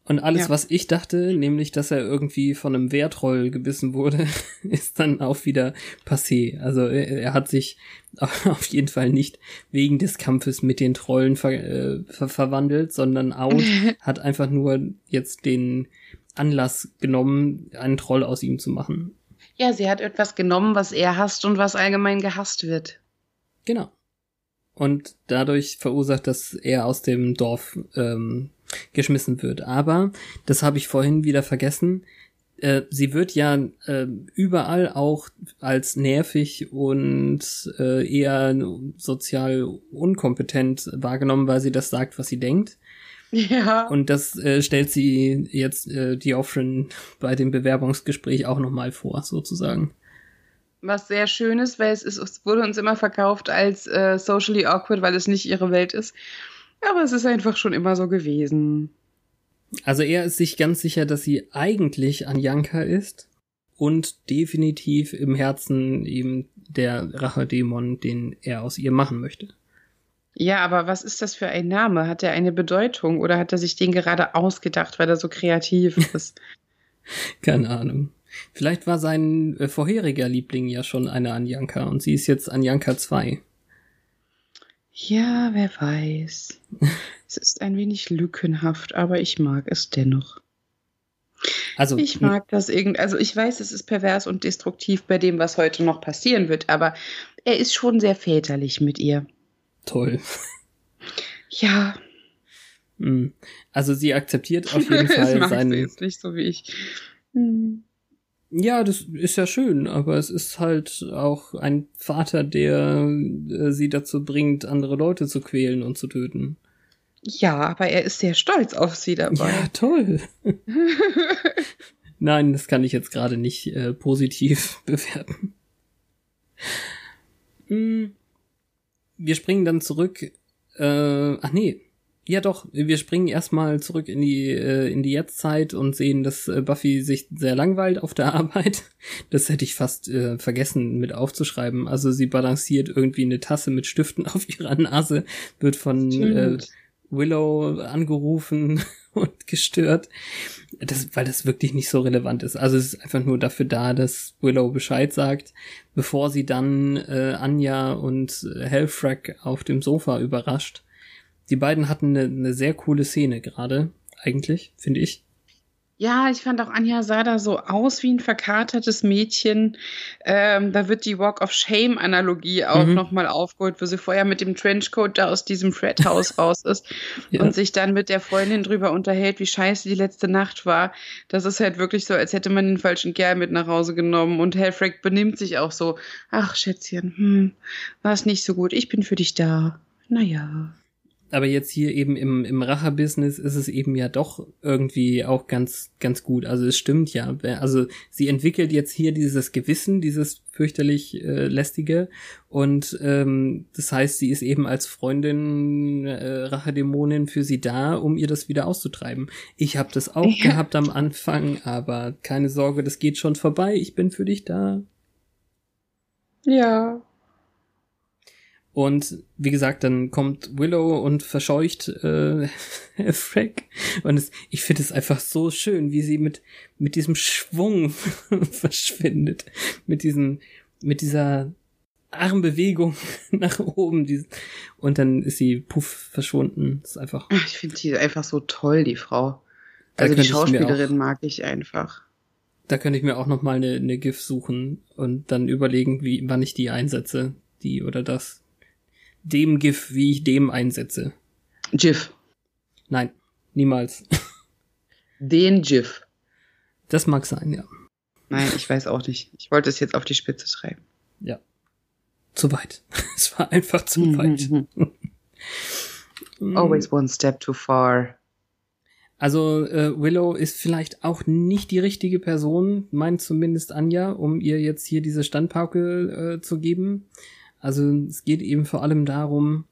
Und alles, Ja. was ich dachte, nämlich, dass er irgendwie von einem Wehrtroll gebissen wurde, ist dann auch wieder passé. Also er, er hat sich auf jeden Fall nicht wegen des Kampfes mit den Trollen ver äh, ver verwandelt, sondern Out hat einfach nur jetzt den Anlass genommen, einen Troll aus ihm zu machen. Ja, sie hat etwas genommen, was er hasst und was allgemein gehasst wird. Genau. Und dadurch verursacht, dass er aus dem Dorf ähm, geschmissen wird. Aber, das habe ich vorhin wieder vergessen, äh, sie wird ja äh, überall auch als nervig und äh, eher sozial unkompetent wahrgenommen, weil sie das sagt, was sie denkt. Ja. Und das äh, stellt sie jetzt äh, die Offrin bei dem Bewerbungsgespräch auch nochmal vor, sozusagen. Was sehr schön ist, weil es, ist, es wurde uns immer verkauft als äh, socially awkward, weil es nicht ihre Welt ist. Aber es ist einfach schon immer so gewesen. Also er ist sich ganz sicher, dass sie eigentlich Anjanka ist und definitiv im Herzen eben der Rachedämon, den er aus ihr machen möchte. Ja, aber was ist das für ein Name? Hat er eine Bedeutung oder hat er sich den gerade ausgedacht, weil er so kreativ ist? Keine Ahnung. Vielleicht war sein äh, vorheriger Liebling ja schon eine Anjanka und sie ist jetzt Anjanka 2. ja, wer weiß. es ist ein wenig lückenhaft, aber ich mag es dennoch. Also Ich mag das irgend, also ich weiß, es ist pervers und destruktiv bei dem, was heute noch passieren wird, aber er ist schon sehr väterlich mit ihr. toll. Ja, Hm. Also sie akzeptiert auf jeden das Fall magst du seinen jetzt nicht so wie ich. Hm. Ja, das ist ja schön, aber es ist halt auch ein Vater, der äh, sie dazu bringt, andere Leute zu quälen und zu töten. Ja, aber er ist sehr stolz auf sie dabei. Ja, toll. Nein, das kann ich jetzt gerade nicht äh, positiv bewerten. Hm. Wir springen dann zurück. Äh, ach nee, Ja, doch, wir springen erstmal zurück in die, äh, in die Jetztzeit und sehen, dass äh, Buffy sich sehr langweilt auf der Arbeit. Das hätte ich fast äh, vergessen mit aufzuschreiben. Also sie balanciert irgendwie eine Tasse mit Stiften auf ihrer Nase, wird von äh, Willow angerufen und gestört. Das, weil das wirklich nicht so relevant ist. Also es ist einfach nur dafür da, dass Willow Bescheid sagt, bevor sie dann äh, Anja und Hellfrack auf dem Sofa überrascht die beiden hatten eine, eine sehr coole Szene gerade, eigentlich, finde ich. Ja, ich fand auch Anja sah da so aus wie ein verkatertes Mädchen. Ähm, da wird die Walk of Shame-Analogie auch mhm. nochmal aufgeholt, wo sie vorher mit dem Trenchcoat da aus diesem Fred-Haus raus ist ja. und sich dann mit der Freundin drüber unterhält, wie scheiße die letzte Nacht war. Das ist halt wirklich so, als hätte man den falschen Kerl mit nach Hause genommen. Und Helfrich benimmt sich auch so. Ach, Schätzchen, hm, war es nicht so gut. Ich bin für dich da. Naja aber jetzt hier eben im, im Racher-Business ist es eben ja doch irgendwie auch ganz, ganz gut. Also es stimmt ja. Also sie entwickelt jetzt hier dieses Gewissen, dieses fürchterlich äh, lästige. Und ähm, das heißt, sie ist eben als Freundin äh, Rachedämonin für sie da, um ihr das wieder auszutreiben. Ich habe das auch ja. gehabt am Anfang, aber keine Sorge, das geht schon vorbei. Ich bin für dich da. Ja, und wie gesagt, dann kommt Willow und verscheucht äh, Frank. Und es, ich finde es einfach so schön, wie sie mit, mit diesem Schwung verschwindet. Mit diesem, mit dieser Armbewegung nach oben. Diesen, und dann ist sie puff verschwunden. Das ist einfach. Ich finde die einfach so toll, die Frau. Also die Schauspielerin auch, mag ich einfach. Da könnte ich mir auch noch mal eine, eine GIF suchen und dann überlegen, wie wann ich die einsetze, die oder das dem GIF, wie ich dem einsetze. GIF. Nein, niemals. Den GIF. Das mag sein, ja. Nein, ich weiß auch nicht. Ich wollte es jetzt auf die Spitze treiben. Ja. Zu weit. es war einfach zu mhm, weit. Mhm. Always one step too far. Also äh, Willow ist vielleicht auch nicht die richtige Person, meint zumindest Anja, um ihr jetzt hier diese Standpauke äh, zu geben. Also es geht eben vor allem darum,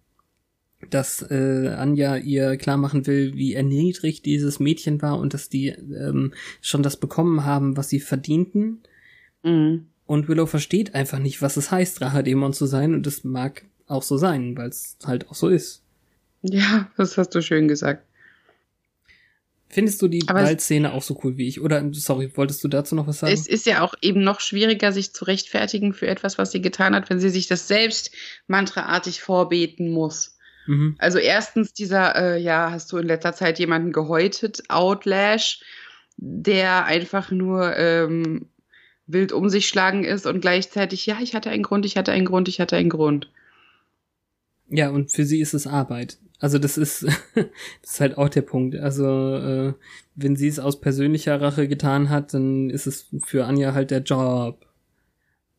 dass äh, Anja ihr klar machen will, wie erniedrigt dieses Mädchen war und dass die ähm, schon das bekommen haben, was sie verdienten. Mhm. Und Willow versteht einfach nicht, was es heißt, Rachadämon zu sein und das mag auch so sein, weil es halt auch so ist. Ja, das hast du schön gesagt. Findest du die Waldszene auch so cool wie ich? Oder, sorry, wolltest du dazu noch was sagen? Es ist ja auch eben noch schwieriger, sich zu rechtfertigen für etwas, was sie getan hat, wenn sie sich das selbst mantraartig vorbeten muss. Mhm. Also erstens dieser, äh, ja, hast du in letzter Zeit jemanden gehäutet, Outlash, der einfach nur ähm, wild um sich schlagen ist und gleichzeitig, ja, ich hatte einen Grund, ich hatte einen Grund, ich hatte einen Grund. Ja, und für sie ist es Arbeit. Also das ist, das ist halt auch der Punkt. Also äh, wenn sie es aus persönlicher Rache getan hat, dann ist es für Anja halt der Job.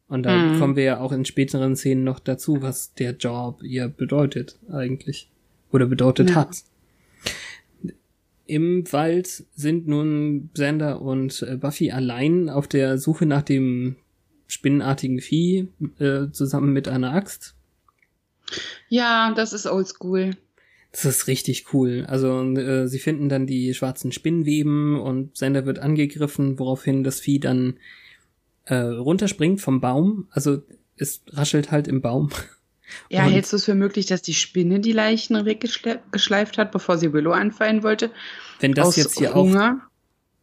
Und dann mhm. kommen wir ja auch in späteren Szenen noch dazu, was der Job ihr bedeutet eigentlich. Oder bedeutet ja. hat. Im Wald sind nun Sander und äh, Buffy allein auf der Suche nach dem spinnenartigen Vieh äh, zusammen mit einer Axt. Ja, das ist oldschool. Das ist richtig cool. Also äh, sie finden dann die schwarzen Spinnweben und Sender wird angegriffen, woraufhin das Vieh dann äh, runterspringt vom Baum. Also es raschelt halt im Baum. Ja, und hältst du es für möglich, dass die Spinne die Leichen weggeschleift hat, bevor sie Willow anfallen wollte? Wenn das Aus jetzt hier Hunger?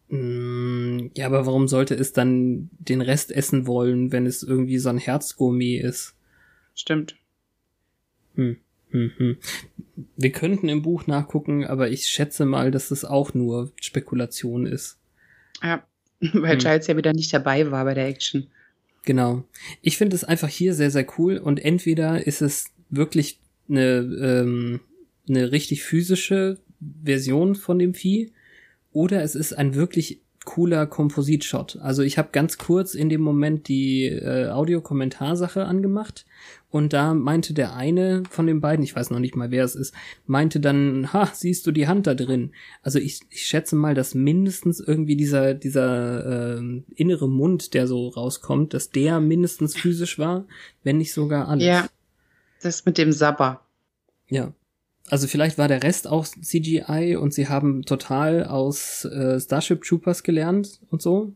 auch. Mh, ja, aber warum sollte es dann den Rest essen wollen, wenn es irgendwie so ein Herzgourmet ist? Stimmt. Hm. Mhm. Wir könnten im Buch nachgucken, aber ich schätze mal, dass es auch nur Spekulation ist. Ja, weil hm. Giles ja wieder nicht dabei war bei der Action. Genau. Ich finde es einfach hier sehr, sehr cool und entweder ist es wirklich eine, ähm, eine richtig physische Version von dem Vieh oder es ist ein wirklich cooler Kompositshot. Also ich habe ganz kurz in dem Moment die äh, Audiokommentarsache angemacht und da meinte der eine von den beiden, ich weiß noch nicht mal wer es ist, meinte dann, ha, siehst du die Hand da drin? Also ich, ich schätze mal, dass mindestens irgendwie dieser dieser äh, innere Mund, der so rauskommt, dass der mindestens physisch war, wenn nicht sogar alles. Ja, das mit dem Sabber. Ja. Also vielleicht war der Rest auch CGI und sie haben total aus äh, Starship Troopers gelernt und so.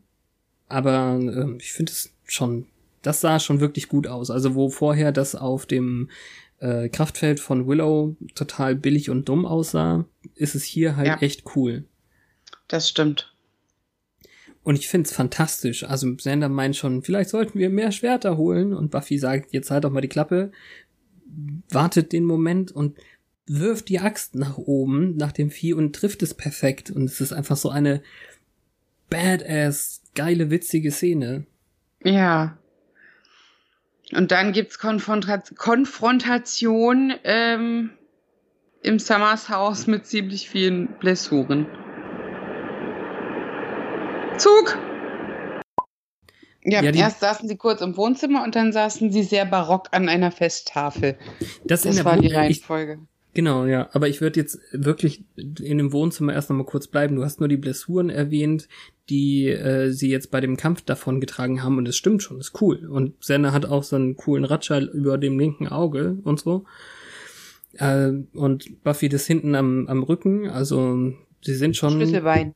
Aber äh, ich finde es schon, das sah schon wirklich gut aus. Also wo vorher das auf dem äh, Kraftfeld von Willow total billig und dumm aussah, ist es hier halt Ja. echt cool. Das stimmt. Und ich find's fantastisch. Also Sander meint schon, vielleicht sollten wir mehr Schwerter holen. Und Buffy sagt, jetzt halt doch mal die Klappe, wartet den Moment und wirft die Axt nach oben, nach dem Vieh und trifft es perfekt. Und es ist einfach so eine badass, geile, witzige Szene. Ja. Und dann gibt's Konfrontat Konfrontation ähm, im Summers Haus mit ziemlich vielen Blessuren. Zug! Ja, Ja, die- erst saßen sie kurz im Wohnzimmer und dann saßen sie sehr barock an einer Festtafel. Das, Das war Wo- die ich, Reihenfolge. Genau, ja. Aber ich würde jetzt wirklich in dem Wohnzimmer erst noch mal kurz bleiben. Du hast nur die Blessuren erwähnt, die äh, sie jetzt bei dem Kampf davon getragen haben. Und es stimmt schon, ist cool. Und Senna hat auch so einen coolen Ratscher über dem linken Auge und so. Äh, und Buffy das hinten am, am Rücken. Also sie sind schon... Schlüsselbein.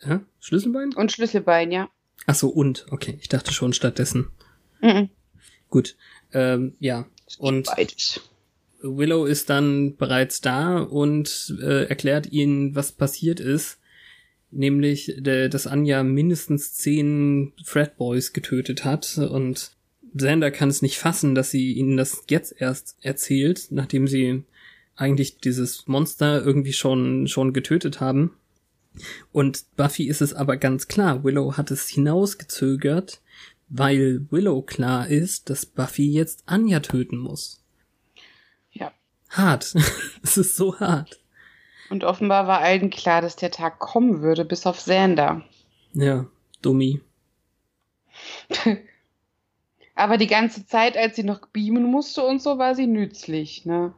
Hä? Schlüsselbein? Und Schlüsselbein, ja. Ach so, und. Okay, ich dachte schon stattdessen. Mhm. Gut. Ähm, ja. Und Beides. Willow ist dann bereits da und äh, erklärt ihnen, was passiert ist. Nämlich, dass Anja mindestens zehn Fred Boys getötet hat und Xander kann es nicht fassen, dass sie ihnen das jetzt erst erzählt, nachdem sie eigentlich dieses Monster irgendwie schon, schon getötet haben. Und Buffy ist es aber ganz klar, Willow hat es hinausgezögert, weil Willow klar ist, dass Buffy jetzt Anja töten muss. Hart. es ist so hart. Und offenbar war allen klar, dass der Tag kommen würde, bis auf Xander. Ja, Dummi. Aber die ganze Zeit, als sie noch beamen musste und so, war sie nützlich, ne?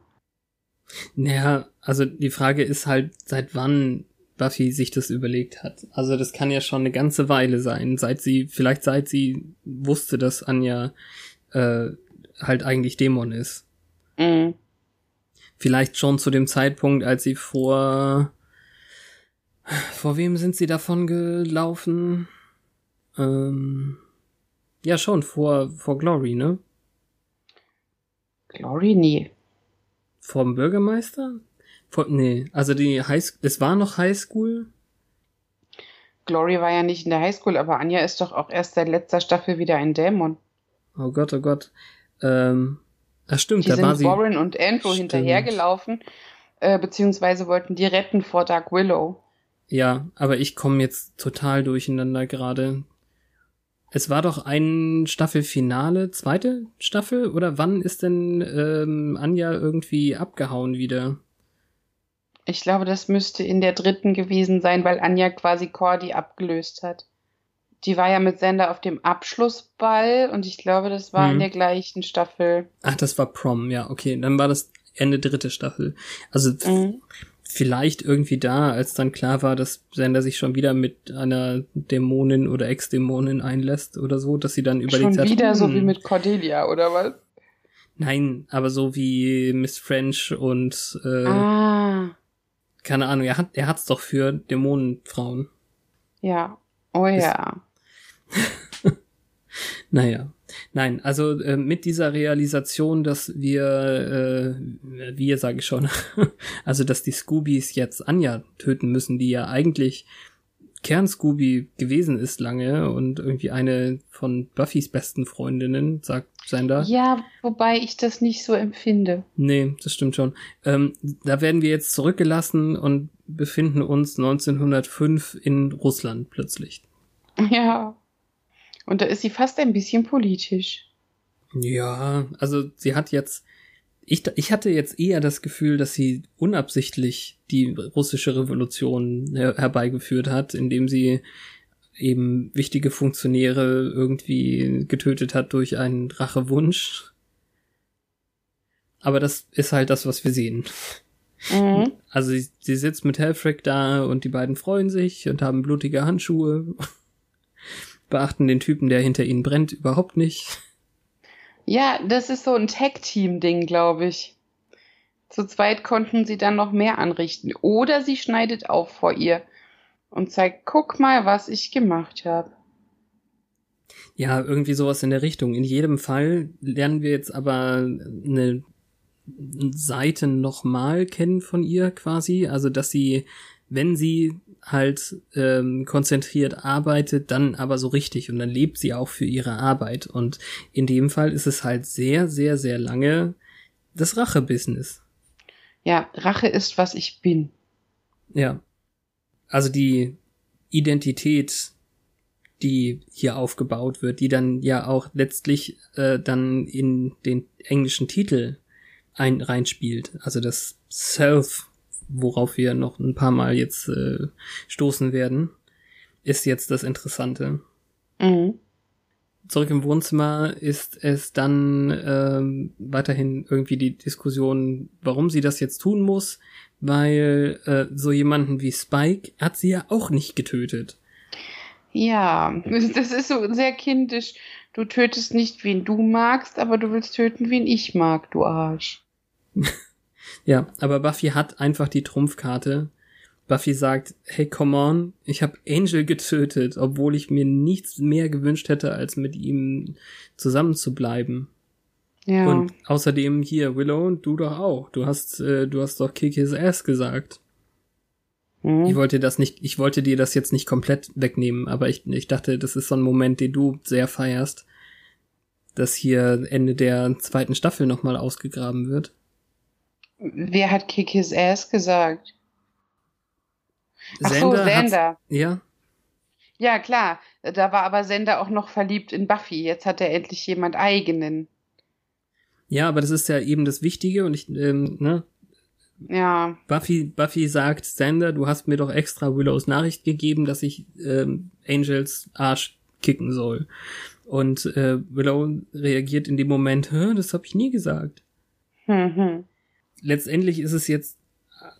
Naja, also die Frage ist halt, seit wann Buffy sich das überlegt hat. Also das kann ja schon eine ganze Weile sein, seit sie, vielleicht seit sie wusste, dass Anja äh, halt eigentlich Dämon ist. Mhm. Vielleicht schon zu dem Zeitpunkt, als sie vor vor wem sind sie davon gelaufen? Ähm, ja schon vor vor Glory, ne? Glory nie. Vom Bürgermeister? Vor, nee, also die High es war noch Highschool. Glory war ja nicht in der Highschool, aber Anja ist doch auch erst seit letzter Staffel wieder ein Dämon. Oh Gott, oh Gott. Ähm, ach stimmt, Die da war sind sie. Warren und Andrew Stimmt. hinterhergelaufen, äh, beziehungsweise wollten die retten vor Dark Willow. Ja, aber ich komme jetzt total durcheinander gerade. Es war doch ein Staffelfinale, zweite Staffel? Oder wann ist denn ähm, Anja irgendwie abgehauen wieder? Ich glaube, das müsste in der dritten gewesen sein, weil Anja quasi Cordy abgelöst hat. Die war ja mit Sender auf dem Abschlussball und ich glaube, das war Mhm. in der gleichen Staffel. Ach, das war Prom, ja, okay. Dann war das Ende dritte Staffel. Also Mhm. vielleicht irgendwie da, als dann klar war, dass Sender sich schon wieder mit einer Dämonin oder Ex-Dämonin einlässt oder so, dass sie dann überlegt Schon hat. wieder so hm, wie mit Cordelia, oder was? Nein, aber so wie Miss French und äh, Ah, keine Ahnung, er hat er hat's doch für Dämonenfrauen. ja. Oh Ist- ja. Naja. Nein, also äh, mit dieser Realisation, dass wir, äh, wir sage ich schon, also dass die Scoobies jetzt Anja töten müssen, die ja eigentlich Kern-Scooby gewesen ist lange und irgendwie eine von Buffys besten Freundinnen, sagt Sander. Ja, wobei ich das nicht so empfinde. Nee, das stimmt schon. Ähm, da werden wir jetzt zurückgelassen und befinden uns 1905 in Russland plötzlich. Ja. Und da ist sie fast ein bisschen politisch. Ja, also sie hat jetzt, ich, ich hatte jetzt eher das Gefühl, dass sie unabsichtlich die russische Revolution her herbeigeführt hat, indem sie eben wichtige Funktionäre irgendwie getötet hat durch einen Rachewunsch. Aber das ist halt das, was wir sehen. Mhm. Also sie, sie sitzt mit Helfrick da und die beiden freuen sich und haben blutige Handschuhe. Beachten den Typen, der hinter ihnen brennt, überhaupt nicht. Ja, das ist so ein Tag-Team-Ding, glaube ich. Zu zweit konnten sie dann noch mehr anrichten. Oder sie schneidet auf vor ihr und zeigt, guck mal, was ich gemacht habe. Ja, irgendwie sowas in der Richtung. In jedem Fall lernen wir jetzt aber eine Seite nochmal kennen von ihr quasi. Also, dass sie, wenn sie halt ähm, konzentriert arbeitet, dann aber so richtig und dann lebt sie auch für ihre Arbeit. Und in dem Fall ist es halt sehr, sehr, sehr lange das Rache-Business. Ja, Rache ist, was ich bin. Ja. Also die Identität, die hier aufgebaut wird, die dann ja auch letztlich äh, dann in den englischen Titel ein, reinspielt. Also das Self, worauf wir noch ein paar Mal jetzt äh, stoßen werden, ist jetzt das Interessante. Mhm. Zurück im Wohnzimmer ist es dann ähm, weiterhin irgendwie die Diskussion, warum sie das jetzt tun muss, weil äh, so jemanden wie Spike hat sie ja auch nicht getötet. Ja, das ist so sehr kindisch. Du tötest nicht, wen du magst, aber du willst töten, wen ich mag, du Arsch. ja, aber Buffy hat einfach die Trumpfkarte. Buffy sagt, hey, come on, ich habe Angel getötet, obwohl ich mir nichts mehr gewünscht hätte, als mit ihm zusammen zu bleiben. Ja. Und außerdem hier, Willow, du doch auch. Du hast, äh, du hast doch Kick his ass gesagt. Hm? Ich wollte das nicht, ich wollte dir das jetzt nicht komplett wegnehmen, aber ich, ich dachte, das ist so ein Moment, den du sehr feierst, dass hier Ende der zweiten Staffel nochmal ausgegraben wird. Wer hat Kick his ass gesagt? Ach so, Xander hat's- Xander. Ja, Ja, klar. Da war aber Sender auch noch verliebt in Buffy. Jetzt hat er endlich jemand eigenen. ja, aber das ist ja eben das Wichtige und ich, ähm, ne, Ja. Buffy, Buffy sagt, Xander, du hast mir doch extra Willows Nachricht gegeben, dass ich ähm, Angels Arsch kicken soll. Und äh, Willow reagiert in dem Moment, Hä, das habe ich nie gesagt. Hm, hm. Letztendlich ist es jetzt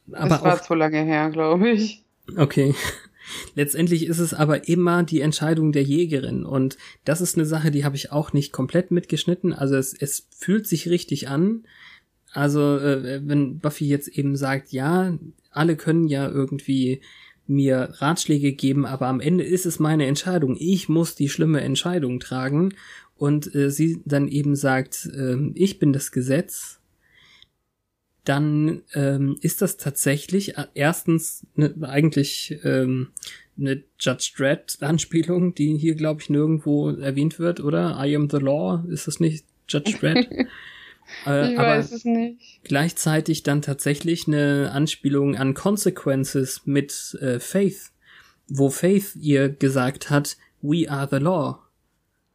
Das aber war auch zu lange her, glaube ich. Okay. Letztendlich ist es aber immer die Entscheidung der Jägerin und das ist eine Sache, die habe ich auch nicht komplett mitgeschnitten. Also es, es fühlt sich richtig an. Also äh, wenn Buffy jetzt eben sagt, ja, alle können ja irgendwie mir Ratschläge geben, aber am Ende ist es meine Entscheidung. Ich muss die schlimme Entscheidung tragen und äh, sie dann eben sagt, ähm, ich bin das Gesetz dann ähm, ist das tatsächlich äh, erstens ne, eigentlich ähm, eine Judge Dredd-Anspielung, die hier, glaube ich, nirgendwo erwähnt wird, oder? I am the law, ist das nicht Judge Dredd? äh, ich aber weiß es nicht. gleichzeitig dann tatsächlich eine Anspielung an Consequences mit äh, Faith, wo Faith ihr gesagt hat, we are the law.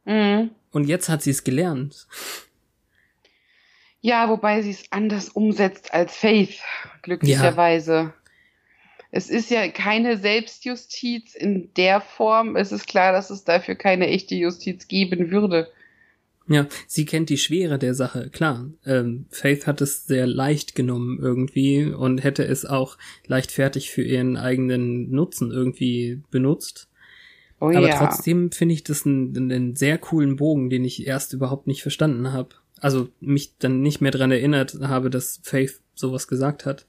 Mhm. Und jetzt hat sie es gelernt. Ja, wobei sie es anders umsetzt als Faith, glücklicherweise. Es ist ja keine Selbstjustiz in der Form. Es ist klar, dass es dafür keine echte Justiz geben würde. Ja, sie kennt die Schwere der Sache, klar. Ähm, Faith hat es sehr leicht genommen irgendwie und hätte es auch leichtfertig für ihren eigenen Nutzen irgendwie benutzt. Oh Aber ja. trotzdem finde ich das einen, einen sehr coolen Bogen, den ich erst überhaupt nicht verstanden habe. Also mich dann nicht mehr dran erinnert habe, dass Faith sowas gesagt hat.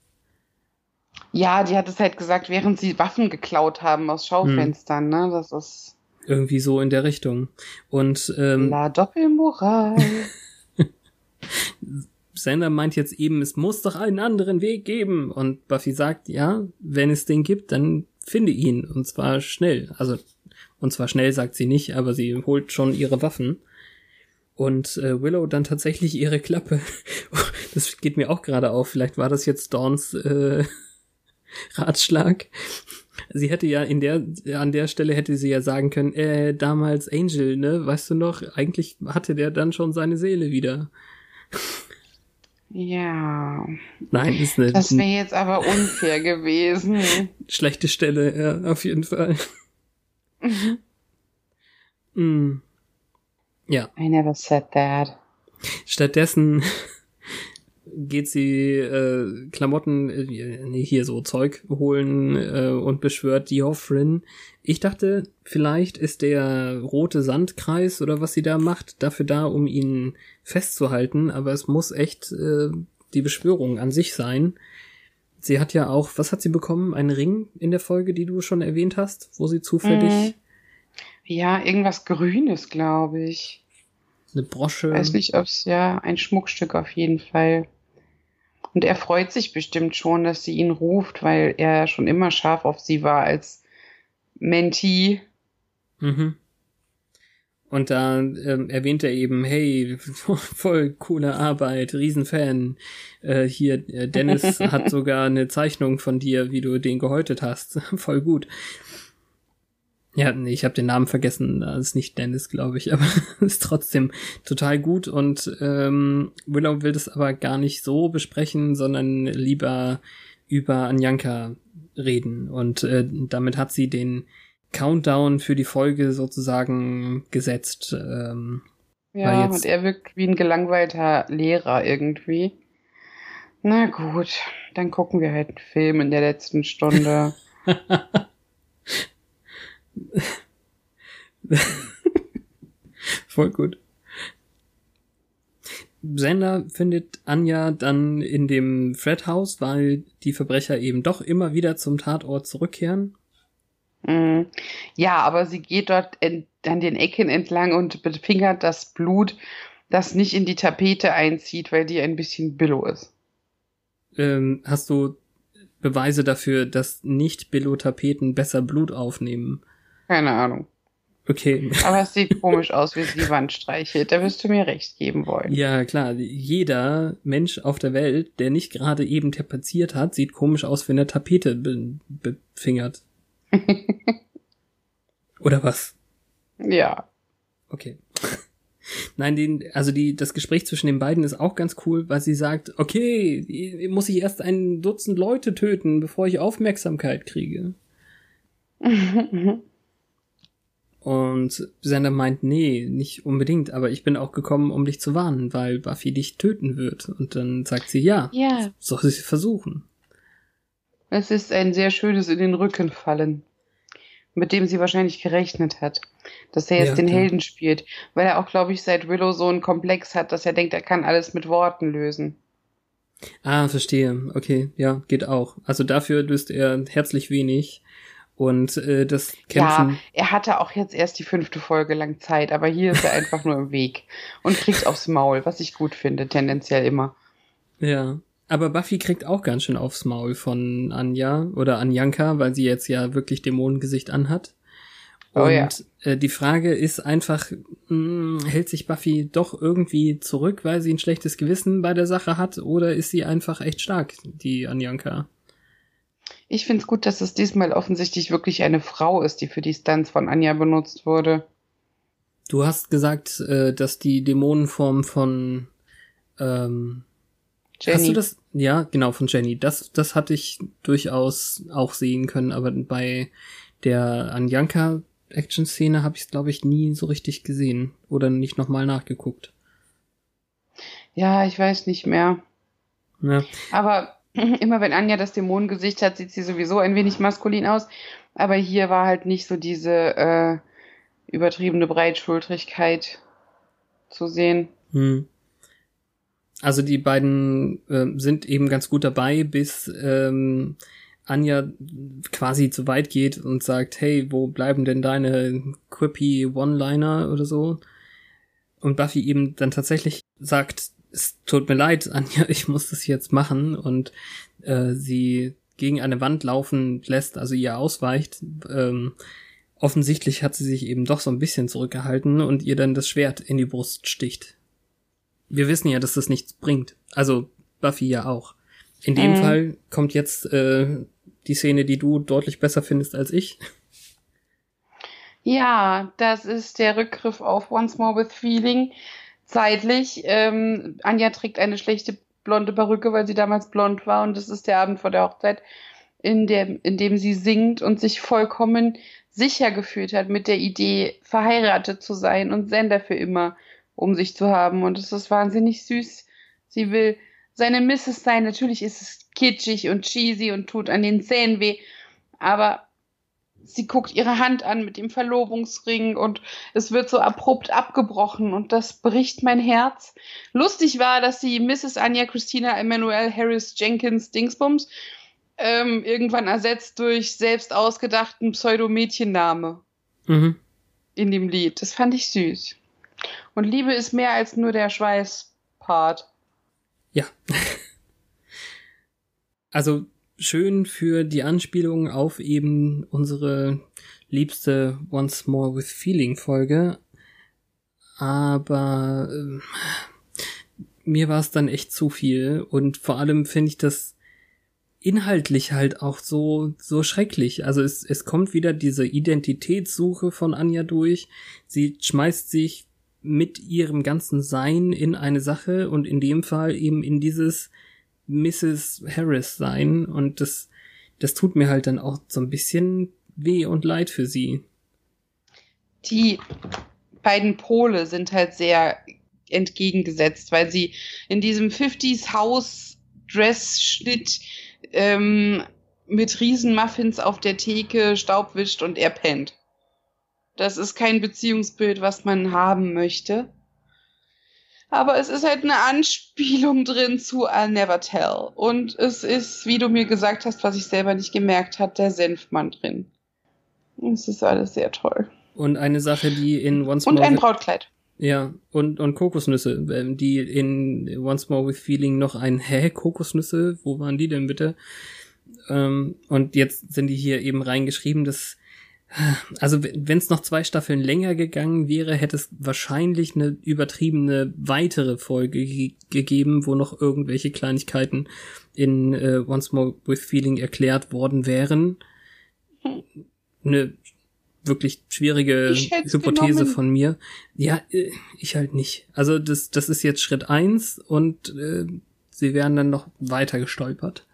Ja, die hat es halt gesagt, während sie Waffen geklaut haben aus Schaufenstern, ne? Das ist Irgendwie so in der Richtung. Und ähm, La Doppelmoral. Sander meint jetzt eben, es muss doch einen anderen Weg geben. Und Buffy sagt, ja, wenn es den gibt, dann finde ihn. Und zwar schnell. Also, und zwar schnell sagt sie nicht, aber sie holt schon ihre Waffen. Und äh, Willow dann tatsächlich ihre Klappe. Das geht mir auch gerade auf. Vielleicht war das jetzt Dawns äh, Ratschlag. Sie hätte ja in der, an der Stelle hätte sie ja sagen können, äh, damals Angel, ne, weißt du noch, eigentlich hatte der dann schon seine Seele wieder. ja. Nein, ist eine Das wäre jetzt aber unfair gewesen. schlechte Stelle, ja, auf jeden Fall. mm. Ja, I never said that. stattdessen geht sie äh, Klamotten, äh, nee, hier so Zeug holen äh, und beschwört die Hoffrin. Ich dachte, vielleicht ist der rote Sandkreis oder was sie da macht, dafür da, um ihn festzuhalten, aber es muss echt äh, die Beschwörung an sich sein. Sie hat ja auch, was hat sie bekommen? Einen Ring in der Folge, die du schon erwähnt hast, wo sie zufällig. Mhm. Ja, irgendwas Grünes, glaube ich. Eine Brosche. Weiß nicht, ob es ja ein Schmuckstück auf jeden Fall. Und er freut sich bestimmt schon, dass sie ihn ruft, weil er schon immer scharf auf sie war als Mentee. Mhm. Und da ähm, erwähnt er eben, hey, voll coole Arbeit, Riesenfan. Äh, hier, äh, Dennis hat sogar eine Zeichnung von dir, wie du den gehäutet hast. voll gut. Ja, nee, ich habe den Namen vergessen, das ist nicht Dennis, glaube ich, aber ist trotzdem total gut. Und ähm, Willow will das aber gar nicht so besprechen, sondern lieber über Anjanka reden. Und äh, damit hat sie den Countdown für die Folge sozusagen gesetzt. Ähm, ja, und er wirkt wie ein gelangweilter Lehrer irgendwie. Na gut, dann gucken wir halt einen Film in der letzten Stunde. Voll gut. Sender findet Anja dann in dem Fred-Haus, weil die Verbrecher eben doch immer wieder zum Tatort zurückkehren. Mhm. Ja, aber sie geht dort in, an den Ecken entlang und befingert das Blut, das nicht in die Tapete einzieht, weil die ein bisschen billo ist. Ähm, hast du Beweise dafür, dass nicht Billo-Tapeten besser Blut aufnehmen? Keine Ahnung. Okay. Aber es sieht komisch aus, wie sie die Wand streichelt. Da wirst du mir recht geben wollen. Ja, klar. Jeder Mensch auf der Welt, der nicht gerade eben tapeziert hat, sieht komisch aus, wenn er Tapete be befingert. Oder was? Ja. Okay. Nein, den, also die, das Gespräch zwischen den beiden ist auch ganz cool, weil sie sagt, okay, muss ich erst ein Dutzend Leute töten, bevor ich Aufmerksamkeit kriege. Und Sender meint, nee, nicht unbedingt, aber ich bin auch gekommen, um dich zu warnen, weil Buffy dich töten wird. Und dann sagt sie, ja, ja. soll sie versuchen. Es ist ein sehr schönes in den Rücken fallen, mit dem sie wahrscheinlich gerechnet hat, dass er jetzt ja, den klar. Helden spielt, weil er auch, glaube ich, seit Willow so einen Komplex hat, dass er denkt, er kann alles mit Worten lösen. Ah, verstehe. Okay, ja, geht auch. Also dafür löst er herzlich wenig. Und äh, das Kämpfen. Ja, er hatte auch jetzt erst die fünfte Folge lang Zeit, aber hier ist er einfach nur im Weg und kriegt aufs Maul, was ich gut finde, tendenziell immer. Ja. Aber Buffy kriegt auch ganz schön aufs Maul von Anja oder Anjanka, weil sie jetzt ja wirklich Dämonengesicht anhat. Und oh ja. äh, die Frage ist einfach, mh, hm, hält sich Buffy doch irgendwie zurück, weil sie ein schlechtes Gewissen bei der Sache hat, oder ist sie einfach echt stark, die Anjanka? Ich finde es gut, dass es diesmal offensichtlich wirklich eine Frau ist, die für die Stunts von Anja benutzt wurde. Du hast gesagt, äh, dass die Dämonenform von ähm, Jenny. Hast du das? Ja, genau, von Jenny. Das, das hatte ich durchaus auch sehen können, aber bei der Anjanka Action-Szene habe ich es, glaube ich, nie so richtig gesehen oder nicht nochmal nachgeguckt. Ja, ich weiß nicht mehr. Ja. Aber immer wenn Anja das Dämonengesicht hat, sieht sie sowieso ein wenig maskulin aus. Aber hier war halt nicht so diese äh, übertriebene Breitschultrigkeit zu sehen. Hm. Also die beiden äh, sind eben ganz gut dabei, bis ähm, Anja quasi zu weit geht und sagt, hey, wo bleiben denn deine quippy One-Liner oder so? Und Buffy eben dann tatsächlich sagt, es tut mir leid, Anja, ich muss das jetzt machen und äh, sie gegen eine Wand laufen lässt, also ihr ausweicht. Ähm, offensichtlich hat sie sich eben doch so ein bisschen zurückgehalten und ihr dann das Schwert in die Brust sticht wir wissen ja, dass das nichts bringt. Also Buffy ja auch. In dem mhm. Fall kommt jetzt äh, die Szene, die du deutlich besser findest als ich. Ja, das ist der Rückgriff auf Once More with Feeling. Zeitlich. Ähm, Anja trägt eine schlechte blonde Perücke, weil sie damals blond war und das ist der Abend vor der Hochzeit, in dem, in dem sie singt und sich vollkommen sicher gefühlt hat mit der Idee, verheiratet zu sein und Sender für immer um sich zu haben. Und es ist wahnsinnig süß. Sie will seine Misses sein. Natürlich ist es kitschig und cheesy und tut an den Zähnen weh. Aber sie guckt ihre Hand an mit dem Verlobungsring und es wird so abrupt abgebrochen und das bricht mein Herz. Lustig war, dass sie Mrs. Anja Christina Emanuel Harris Jenkins Dingsbums ähm, irgendwann ersetzt durch selbst ausgedachten Pseudo-Mädchenname Mhm. in dem Lied. Das fand ich süß. Und Liebe ist mehr als nur der Schweißpart. Ja. also schön für die Anspielung auf eben unsere liebste Once More with Feeling Folge. Aber ähm, mir war es dann echt zu viel und vor allem finde ich das inhaltlich halt auch so so schrecklich. Also es es kommt wieder diese Identitätssuche von Anja durch. Sie schmeißt sich mit ihrem ganzen Sein in eine Sache und in dem Fall eben in dieses Mrs. Harris sein und das das tut mir halt dann auch so ein bisschen weh und leid für sie. Die beiden Pole sind halt sehr entgegengesetzt, weil sie in diesem 50s Haus Dress-Schnitt ähm, mit Riesenmuffins auf der Theke Staub wischt und er pennt. Das ist kein Beziehungsbild, was man haben möchte. Aber es ist halt eine Anspielung drin zu I'll Never Tell. Und es ist, wie du mir gesagt hast, was ich selber nicht gemerkt hat, der Senfmann drin. Es ist alles sehr toll. Und eine Sache, die in Once Und More ein with- Brautkleid. Ja, und, und Kokosnüsse, ähm, die in Once More with Feeling noch ein Hä, Kokosnüsse, wo waren die denn bitte? Ähm, und jetzt sind die hier eben reingeschrieben, dass also wenn es noch zwei Staffeln länger gegangen wäre, hätte es wahrscheinlich eine übertriebene weitere Folge ge gegeben, wo noch irgendwelche Kleinigkeiten in äh, Once More with Feeling erklärt worden wären. Eine wirklich schwierige Hypothese genommen. von mir. Ja, äh, ich halt nicht. Also das, das ist jetzt Schritt eins und äh, sie werden dann noch weiter gestolpert.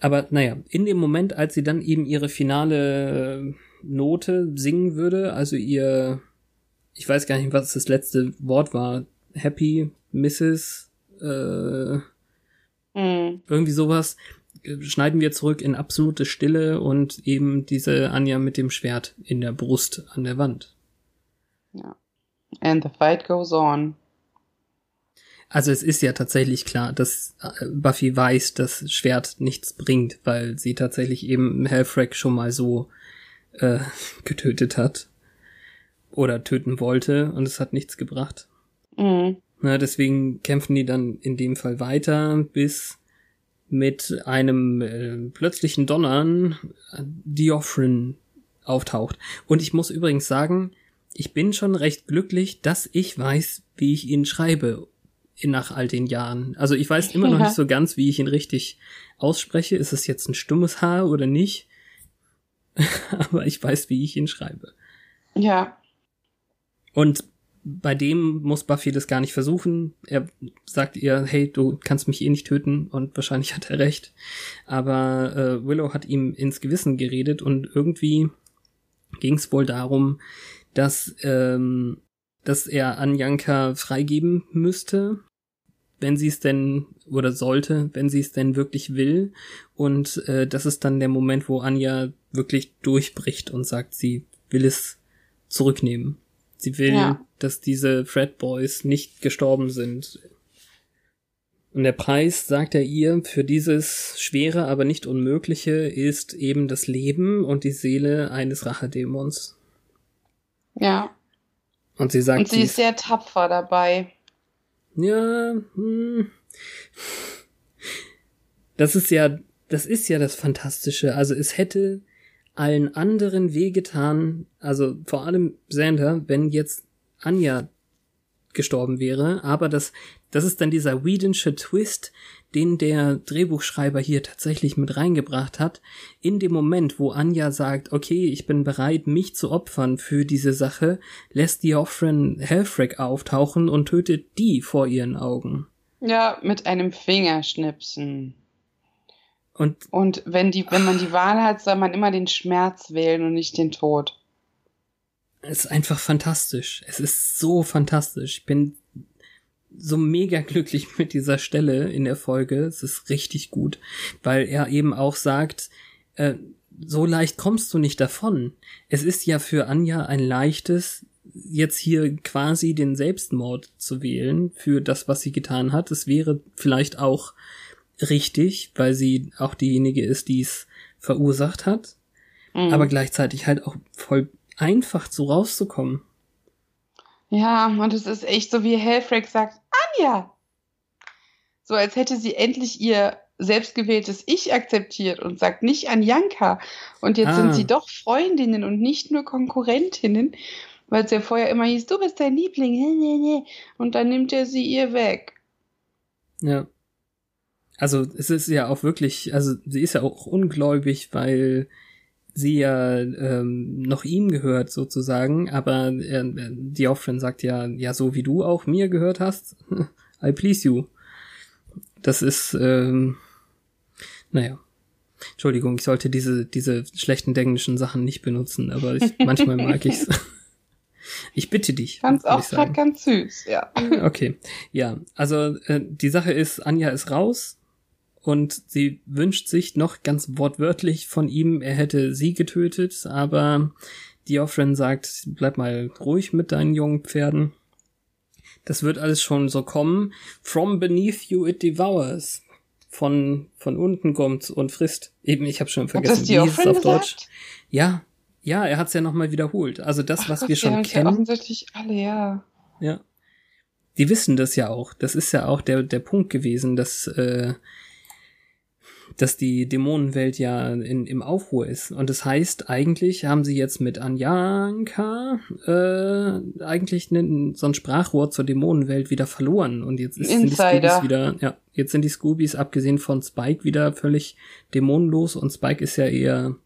Aber naja, in dem Moment, als sie dann eben ihre finale Note singen würde, also ihr, ich weiß gar nicht, was das letzte Wort war, Happy Mrs. Äh, Mhm. irgendwie sowas, schneiden wir zurück in absolute Stille und eben diese Anja mit dem Schwert in der Brust an der Wand. Ja. And the fight goes on. Also es ist ja tatsächlich klar, dass äh, Buffy weiß, dass Schwert nichts bringt, weil sie tatsächlich eben Helfrek schon mal so äh, getötet hat oder töten wollte und es hat nichts gebracht. Mhm. Na, deswegen kämpfen die dann in dem Fall weiter, bis mit einem äh, plötzlichen Donnern äh, Diophren auftaucht. Und ich muss übrigens sagen, ich bin schon recht glücklich, dass ich weiß, wie ich ihn schreibe nach all den Jahren. Also ich weiß immer noch Ja. nicht so ganz, wie ich ihn richtig ausspreche. Ist es jetzt ein stummes H oder nicht? Aber ich weiß, wie ich ihn schreibe. Ja. Und bei dem muss Buffy das gar nicht versuchen. Er sagt ihr, hey, du kannst mich eh nicht töten und wahrscheinlich hat er recht. Aber äh, Willow hat ihm ins Gewissen geredet und irgendwie ging es wohl darum, dass, ähm, dass er Anjanka freigeben müsste, wenn sie es denn oder sollte, wenn sie es denn wirklich will. Und äh, das ist dann der Moment, wo Anja wirklich durchbricht und sagt, sie will es zurücknehmen. Sie will, Ja. dass diese Fred Boys nicht gestorben sind. Und der Preis, sagt er ihr, für dieses schwere, aber nicht unmögliche ist eben das Leben und die Seele eines Rachedämons. Ja. Und sie sagt, Und sie ist sehr tapfer dabei. Ja, hm, das ist ja, das ist ja das Fantastische. Also es hätte allen anderen wehgetan, also vor allem Xander, wenn jetzt Anja gestorben wäre, aber das, das ist dann dieser Whedonsche Twist, den der Drehbuchschreiber hier tatsächlich mit reingebracht hat. In dem Moment, wo Anja sagt, okay, ich bin bereit, mich zu opfern für diese Sache, lässt die Offren Helfrek auftauchen und tötet die vor ihren Augen. Ja, mit einem Fingerschnipsen. Und Und wenn die, wenn man die Wahl hat, soll man immer den Schmerz wählen und nicht den Tod. es ist einfach fantastisch. Es ist so fantastisch. Ich bin so mega glücklich mit dieser Stelle in der Folge. Es ist richtig gut, weil er eben auch sagt, äh, so leicht kommst du nicht davon. Es ist ja für Anja ein leichtes, jetzt hier quasi den Selbstmord zu wählen für das, was sie getan hat. Es wäre vielleicht auch richtig, weil sie auch diejenige ist, die es verursacht hat. Mhm. Aber gleichzeitig halt auch voll einfach so rauszukommen. Ja, und es ist echt so, wie Helfrich sagt, Anja! So als hätte sie endlich ihr selbstgewähltes Ich akzeptiert und sagt nicht an Janka. Und jetzt ah. sind sie doch Freundinnen und nicht nur Konkurrentinnen, weil es ja vorher immer hieß, du bist dein Liebling. Und dann nimmt er sie ihr weg. Ja. Also es ist ja auch wirklich, also sie ist ja auch ungläubig, weil sie ja ähm, noch ihm gehört sozusagen, aber äh, die Offrin sagt ja, ja so wie du auch mir gehört hast, I please you. Das ist, ähm, naja. Entschuldigung, ich sollte diese, diese schlechten englischen Sachen nicht benutzen, aber ich, manchmal mag ich's. Ich bitte dich. Ganz auch grad ganz süß, ja. Okay. Ja, also äh, die Sache ist, Anja ist raus und sie wünscht sich noch ganz wortwörtlich von ihm, er hätte sie getötet, aber die Offrin sagt, bleib mal ruhig mit deinen jungen Pferden. Das wird alles schon so kommen. From beneath you it devours von, von unten kommt und frisst. Eben, ich habe schon vergessen, wie ist es auf Deutsch. Gesagt? Ja, ja, er hat es ja nochmal wiederholt. Also das, Ach, was Gott, wir schon kennen. Ja offensichtlich alle, ja. Ja. Die wissen das ja auch. Das ist ja auch der, der Punkt gewesen, dass äh, dass die Dämonenwelt ja in, im Aufruhr ist. Und das heißt, eigentlich haben sie jetzt mit Anjanka äh, eigentlich ne, so ein Sprachrohr zur Dämonenwelt wieder verloren. Und jetzt ist, sind die Scoobies wieder, ja, jetzt sind die Scoobies, abgesehen von Spike, wieder völlig dämonenlos und Spike ist ja eher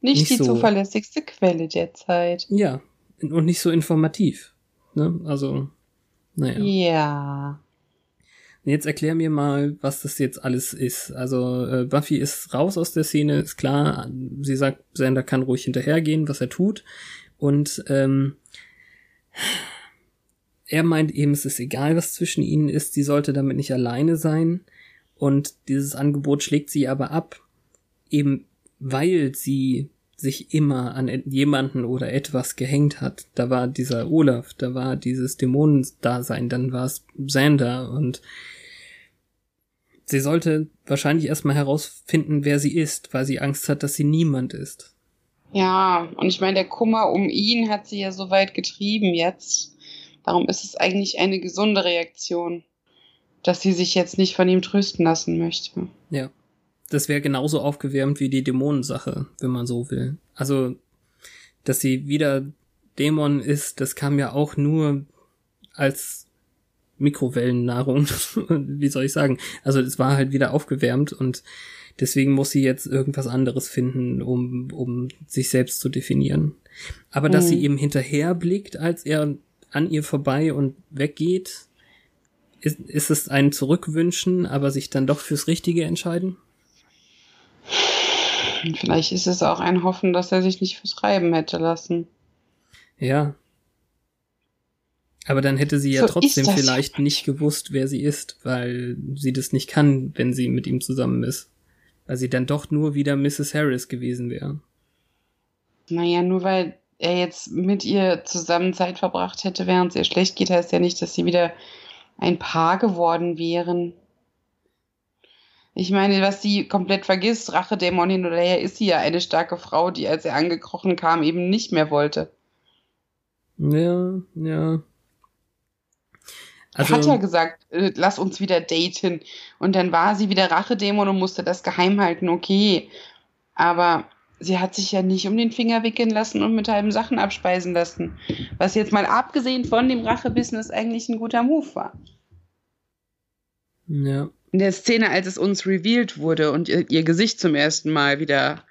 nicht, nicht die so, zuverlässigste Quelle der Zeit. Ja, und nicht so informativ. Ne? Also, naja. Ja. Jetzt erklär mir mal, was das jetzt alles ist. Also äh, Buffy ist raus aus der Szene, ist klar. Sie sagt, Sander kann ruhig hinterhergehen, was er tut. Und ähm, er meint eben, es ist egal, was zwischen ihnen ist. Sie sollte damit nicht alleine sein. Und dieses Angebot schlägt sie aber ab, eben weil sie sich immer an jemanden oder etwas gehängt hat. Da war dieser Olaf, da war dieses Dämonendasein, dann war es Sander und sie sollte wahrscheinlich erstmal herausfinden, wer sie ist, weil sie Angst hat, dass sie niemand ist. Ja, und ich meine, der Kummer um ihn hat sie ja so weit getrieben jetzt. Darum ist es eigentlich eine gesunde Reaktion, dass sie sich jetzt nicht von ihm trösten lassen möchte. Ja. Das wäre genauso aufgewärmt wie die Dämonensache, wenn man so will. Also, dass sie wieder Dämon ist, das kam ja auch nur als Mikrowellennahrung. Wie soll ich sagen? Also es war halt wieder aufgewärmt und deswegen muss sie jetzt irgendwas anderes finden, um, um sich selbst zu definieren. Aber dass sie ihm mhm. hinterher blickt, als er an ihr vorbei und weggeht, ist, ist es ein Zurückwünschen, aber sich dann doch fürs Richtige entscheiden? Vielleicht ist es auch ein Hoffen, dass er sich nicht fürs Reiben hätte lassen. Ja, aber dann hätte sie ja so trotzdem vielleicht nicht gewusst, wer sie ist, weil sie das nicht kann, wenn sie mit ihm zusammen ist. Weil sie dann doch nur wieder Mrs. Harris gewesen wäre. Naja, nur weil er jetzt mit ihr zusammen Zeit verbracht hätte, während es ihr schlecht geht, heißt ja nicht, dass sie wieder ein Paar geworden wären. Ich meine, was sie komplett vergisst, Rachedämonin oder her, ist sie ja eine starke Frau, die, als er angekrochen kam, eben nicht mehr wollte. Ja, ja. Also, er hat ja gesagt, äh, lass uns wieder daten. Und dann war sie wieder Rachedämon und musste das geheim halten, okay. Aber sie hat sich ja nicht um den Finger wickeln lassen und mit halben Sachen abspeisen lassen. Was jetzt mal abgesehen von dem Rachebusiness eigentlich ein guter Move war. Ja. In der Szene, als es uns revealed wurde und ihr, ihr Gesicht zum ersten Mal wieder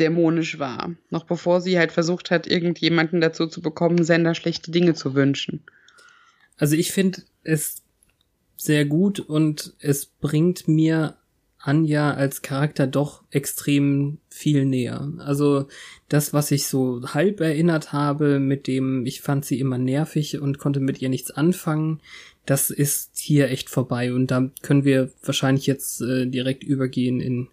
dämonisch war. Noch bevor sie halt versucht hat, irgendjemanden dazu zu bekommen, Sender schlechte Dinge zu wünschen. Also ich finde es sehr gut und es bringt mir Anja als Charakter doch extrem viel näher. Also das, was ich so halb erinnert habe, mit dem ich fand sie immer nervig und konnte mit ihr nichts anfangen, das ist hier echt vorbei und da können wir wahrscheinlich jetzt äh, direkt übergehen in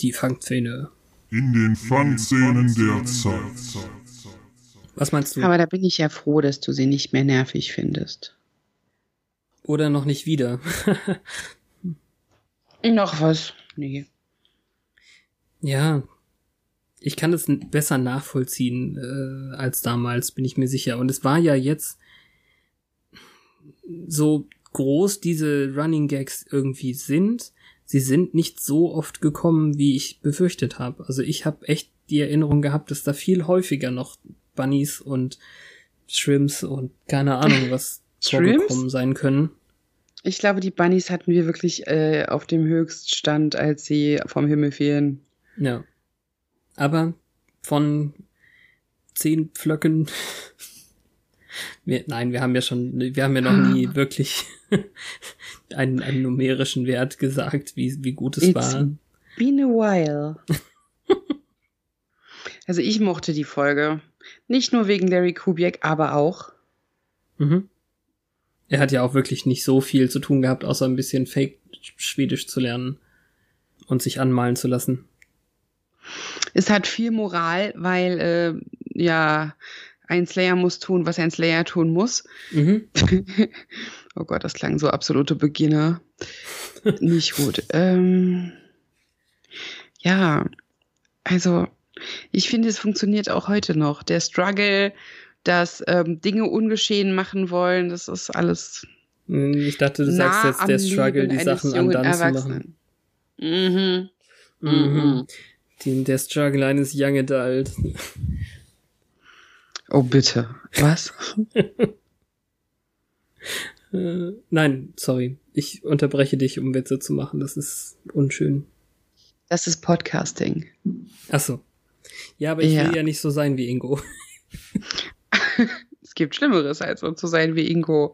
Die Fangszene. In den Fangszenen der Zeit. Was meinst du? Aber da bin ich ja froh, dass du sie nicht mehr nervig findest. Oder noch nicht wieder? Noch was? Nee. ja. Ich kann das besser nachvollziehen äh, als damals, bin ich mir sicher. Und es war ja jetzt so groß diese Running Gags irgendwie sind. Sie sind nicht so oft gekommen, wie ich befürchtet habe. Also ich habe echt die Erinnerung gehabt, dass da viel häufiger noch Bunnies und Shrimps und keine Ahnung was Shrimps? vorgekommen sein können. Ich glaube, die Bunnies hatten wir wirklich äh, auf dem Höchststand, als sie vom Himmel fielen. Ja. Aber von zehn Pflöcken. Wir, nein, wir haben ja schon, wir haben ja noch nie wirklich einen, einen numerischen Wert gesagt, wie, wie gut es It's war. Been a while. also ich mochte die Folge. Nicht nur wegen Larry Kubiak, aber auch. Mhm. Er hat ja auch wirklich nicht so viel zu tun gehabt, außer ein bisschen Fake Schwedisch zu lernen und sich anmalen zu lassen. Es hat viel Moral, weil äh, ja ein Slayer muss tun, was ein Slayer tun muss. Mhm. oh Gott, das klang so absolute Beginner. Nicht gut. Ähm, ja, also ich finde, es funktioniert auch heute noch. Der Struggle, das ähm, Dinge ungeschehen machen wollen, das ist alles Ich dachte, du nah sagst jetzt am der Struggle, die Sachen an dann zu machen. Mhm. Mhm. Mhm. Die, der Struggle eines Young Adult. Oh bitte. Was? Äh, nein, sorry. Ich unterbreche dich, um Witze zu machen. Das ist unschön. Das ist Podcasting. Ach so. Ja, aber ich Ja. will ja nicht so sein wie Ingo. Es gibt Schlimmeres, als so zu sein wie Ingo.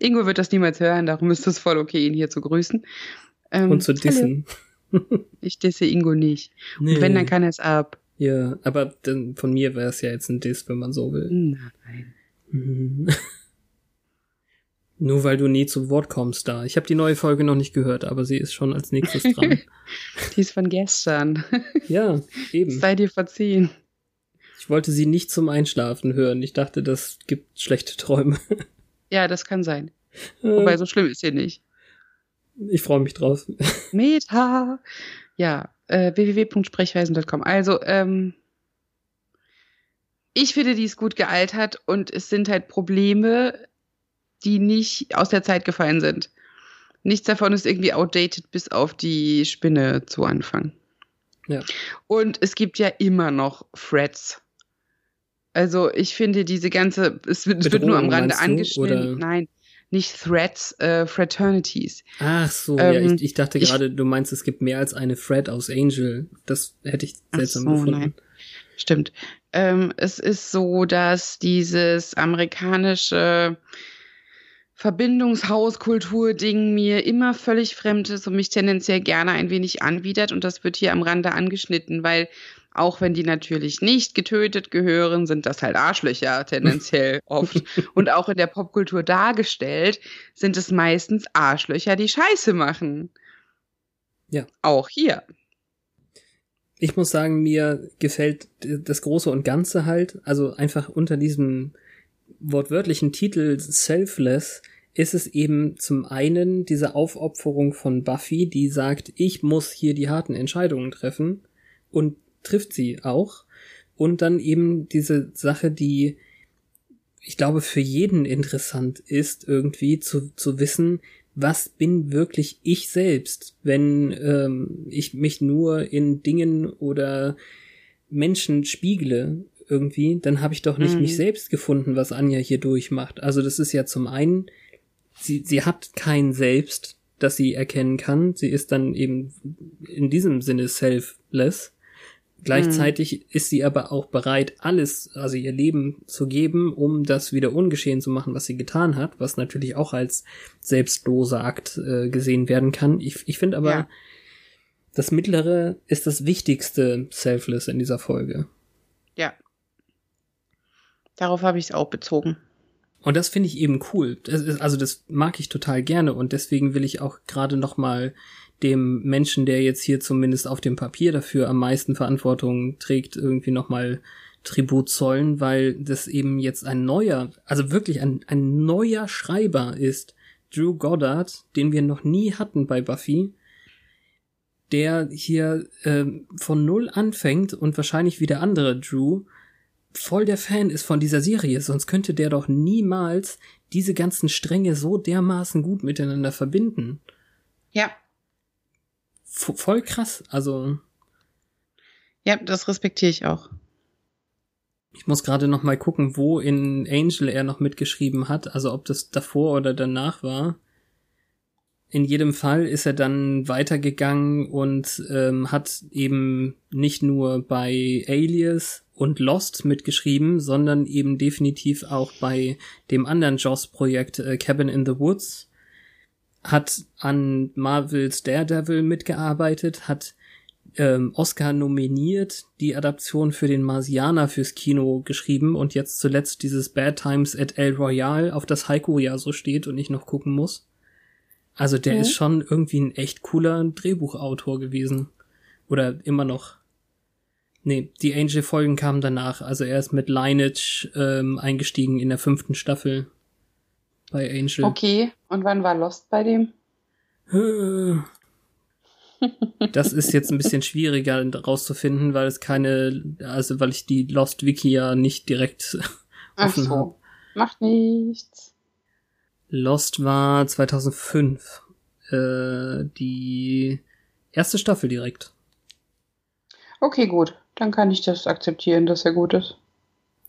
Ingo wird das niemals hören, darum ist es voll okay, ihn hier zu grüßen. Ähm, Und zu hallo. dissen. Ich disse Ingo nicht. Nee. Und wenn, dann kann er es ab. Ja, aber dann, von mir wäre es ja jetzt ein Diss, wenn man so will. Nein. Mhm. Nur weil du nie zu Wort kommst da. Ich habe die neue Folge noch nicht gehört, aber sie ist schon als nächstes dran. Die ist von gestern. ja, eben. Sei dir verziehen. Ich wollte sie nicht zum Einschlafen hören. Ich dachte, das gibt schlechte Träume. Ja, das kann sein. Wobei, so schlimm ist sie nicht. Ich freue mich drauf. Meta. Ja, äh, www.sprechweisen.com. Also, ähm, ich finde, die ist gut gealtert und es sind halt Probleme, die nicht aus der Zeit gefallen sind. Nichts davon ist irgendwie outdated bis auf die Spinne zu Anfang. Ja. Und es gibt ja immer noch Threads. Also ich finde diese ganze, es wird, es wird nur am Rande angeschnitten. Nein, nicht Threads, äh, Fraternities. Ach so, ja, Ähm, ich, ich dachte ich- gerade, du meinst, es gibt mehr als eine Fred aus Angel. Das hätte ich seltsam so, gefunden. nein. Stimmt. Ähm, es ist so, dass dieses amerikanische Verbindungshauskultur-Ding mir immer völlig fremd ist und mich tendenziell gerne ein wenig anwidert. Und das wird hier am Rande angeschnitten, weil auch wenn die natürlich nicht getötet gehören, sind das halt Arschlöcher tendenziell oft. Und auch in der Popkultur dargestellt sind es meistens Arschlöcher, die Scheiße machen. Ja. Auch hier. Ich muss sagen, mir gefällt das Große und Ganze halt, also einfach unter diesem wortwörtlichen Titel Selfless ist es eben zum einen diese Aufopferung von Buffy, die sagt, ich muss hier die harten Entscheidungen treffen und trifft sie auch. Und dann eben diese Sache, die ich glaube für jeden interessant ist, irgendwie zu, zu wissen, was bin wirklich ich selbst, wenn ähm, ich mich nur in Dingen oder Menschen spiegle irgendwie, dann habe ich doch nicht Mhm. mich selbst gefunden, was Anja hier durchmacht. Also das ist ja zum einen, sie, sie hat kein Selbst, das sie erkennen kann. Sie ist dann eben in diesem Sinne selfless. Gleichzeitig ist sie aber auch bereit, alles, also ihr Leben zu geben, um das wieder ungeschehen zu machen, was sie getan hat, was natürlich auch als selbstloser Akt äh, gesehen werden kann. Ich, ich finde aber, Ja. das Mittlere ist das wichtigste Selfless in dieser Folge. Ja. Darauf habe ich es auch bezogen. Und das finde ich eben cool. Das ist, also das mag ich total gerne und deswegen will ich auch gerade noch mal dem Menschen, der jetzt hier zumindest auf dem Papier dafür am meisten Verantwortung trägt, irgendwie noch mal Tribut zollen, weil das eben jetzt ein neuer, also wirklich ein, ein neuer Schreiber ist, Drew Goddard, den wir noch nie hatten bei Buffy, der hier äh, von null anfängt und wahrscheinlich wie der andere Drew voll der Fan ist von dieser Serie, sonst könnte der doch niemals diese ganzen Stränge so dermaßen gut miteinander verbinden. Ja. Voll krass, also. Ja, das respektiere ich auch. Ich muss gerade noch mal gucken, wo in Angel er noch mitgeschrieben hat, also ob das davor oder danach war. In jedem Fall ist er dann weitergegangen und ähm, hat eben nicht nur bei Alias und Lost mitgeschrieben, sondern eben definitiv auch bei dem anderen Joss-Projekt äh, Cabin in the Woods. Hat an Marvels Daredevil mitgearbeitet, hat ähm, Oscar nominiert, die Adaption für den Marsianer fürs Kino geschrieben und jetzt zuletzt dieses Bad Times at El Royale, auf das Heiko ja so steht und ich noch gucken muss. Also der mhm. ist schon irgendwie ein echt cooler Drehbuchautor gewesen. Oder immer noch. Nee, die Angel-Folgen kamen danach. Also er ist mit Lineage ähm, eingestiegen in der fünften Staffel bei Angel. Okay, und wann war Lost bei dem? Das ist jetzt ein bisschen schwieriger rauszufinden, weil es keine, also weil ich die Lost Wiki ja nicht direkt offen so. habe. Macht nichts. Lost war 2005 äh, die erste Staffel direkt. Okay, gut. Dann kann ich das akzeptieren, dass er gut ist.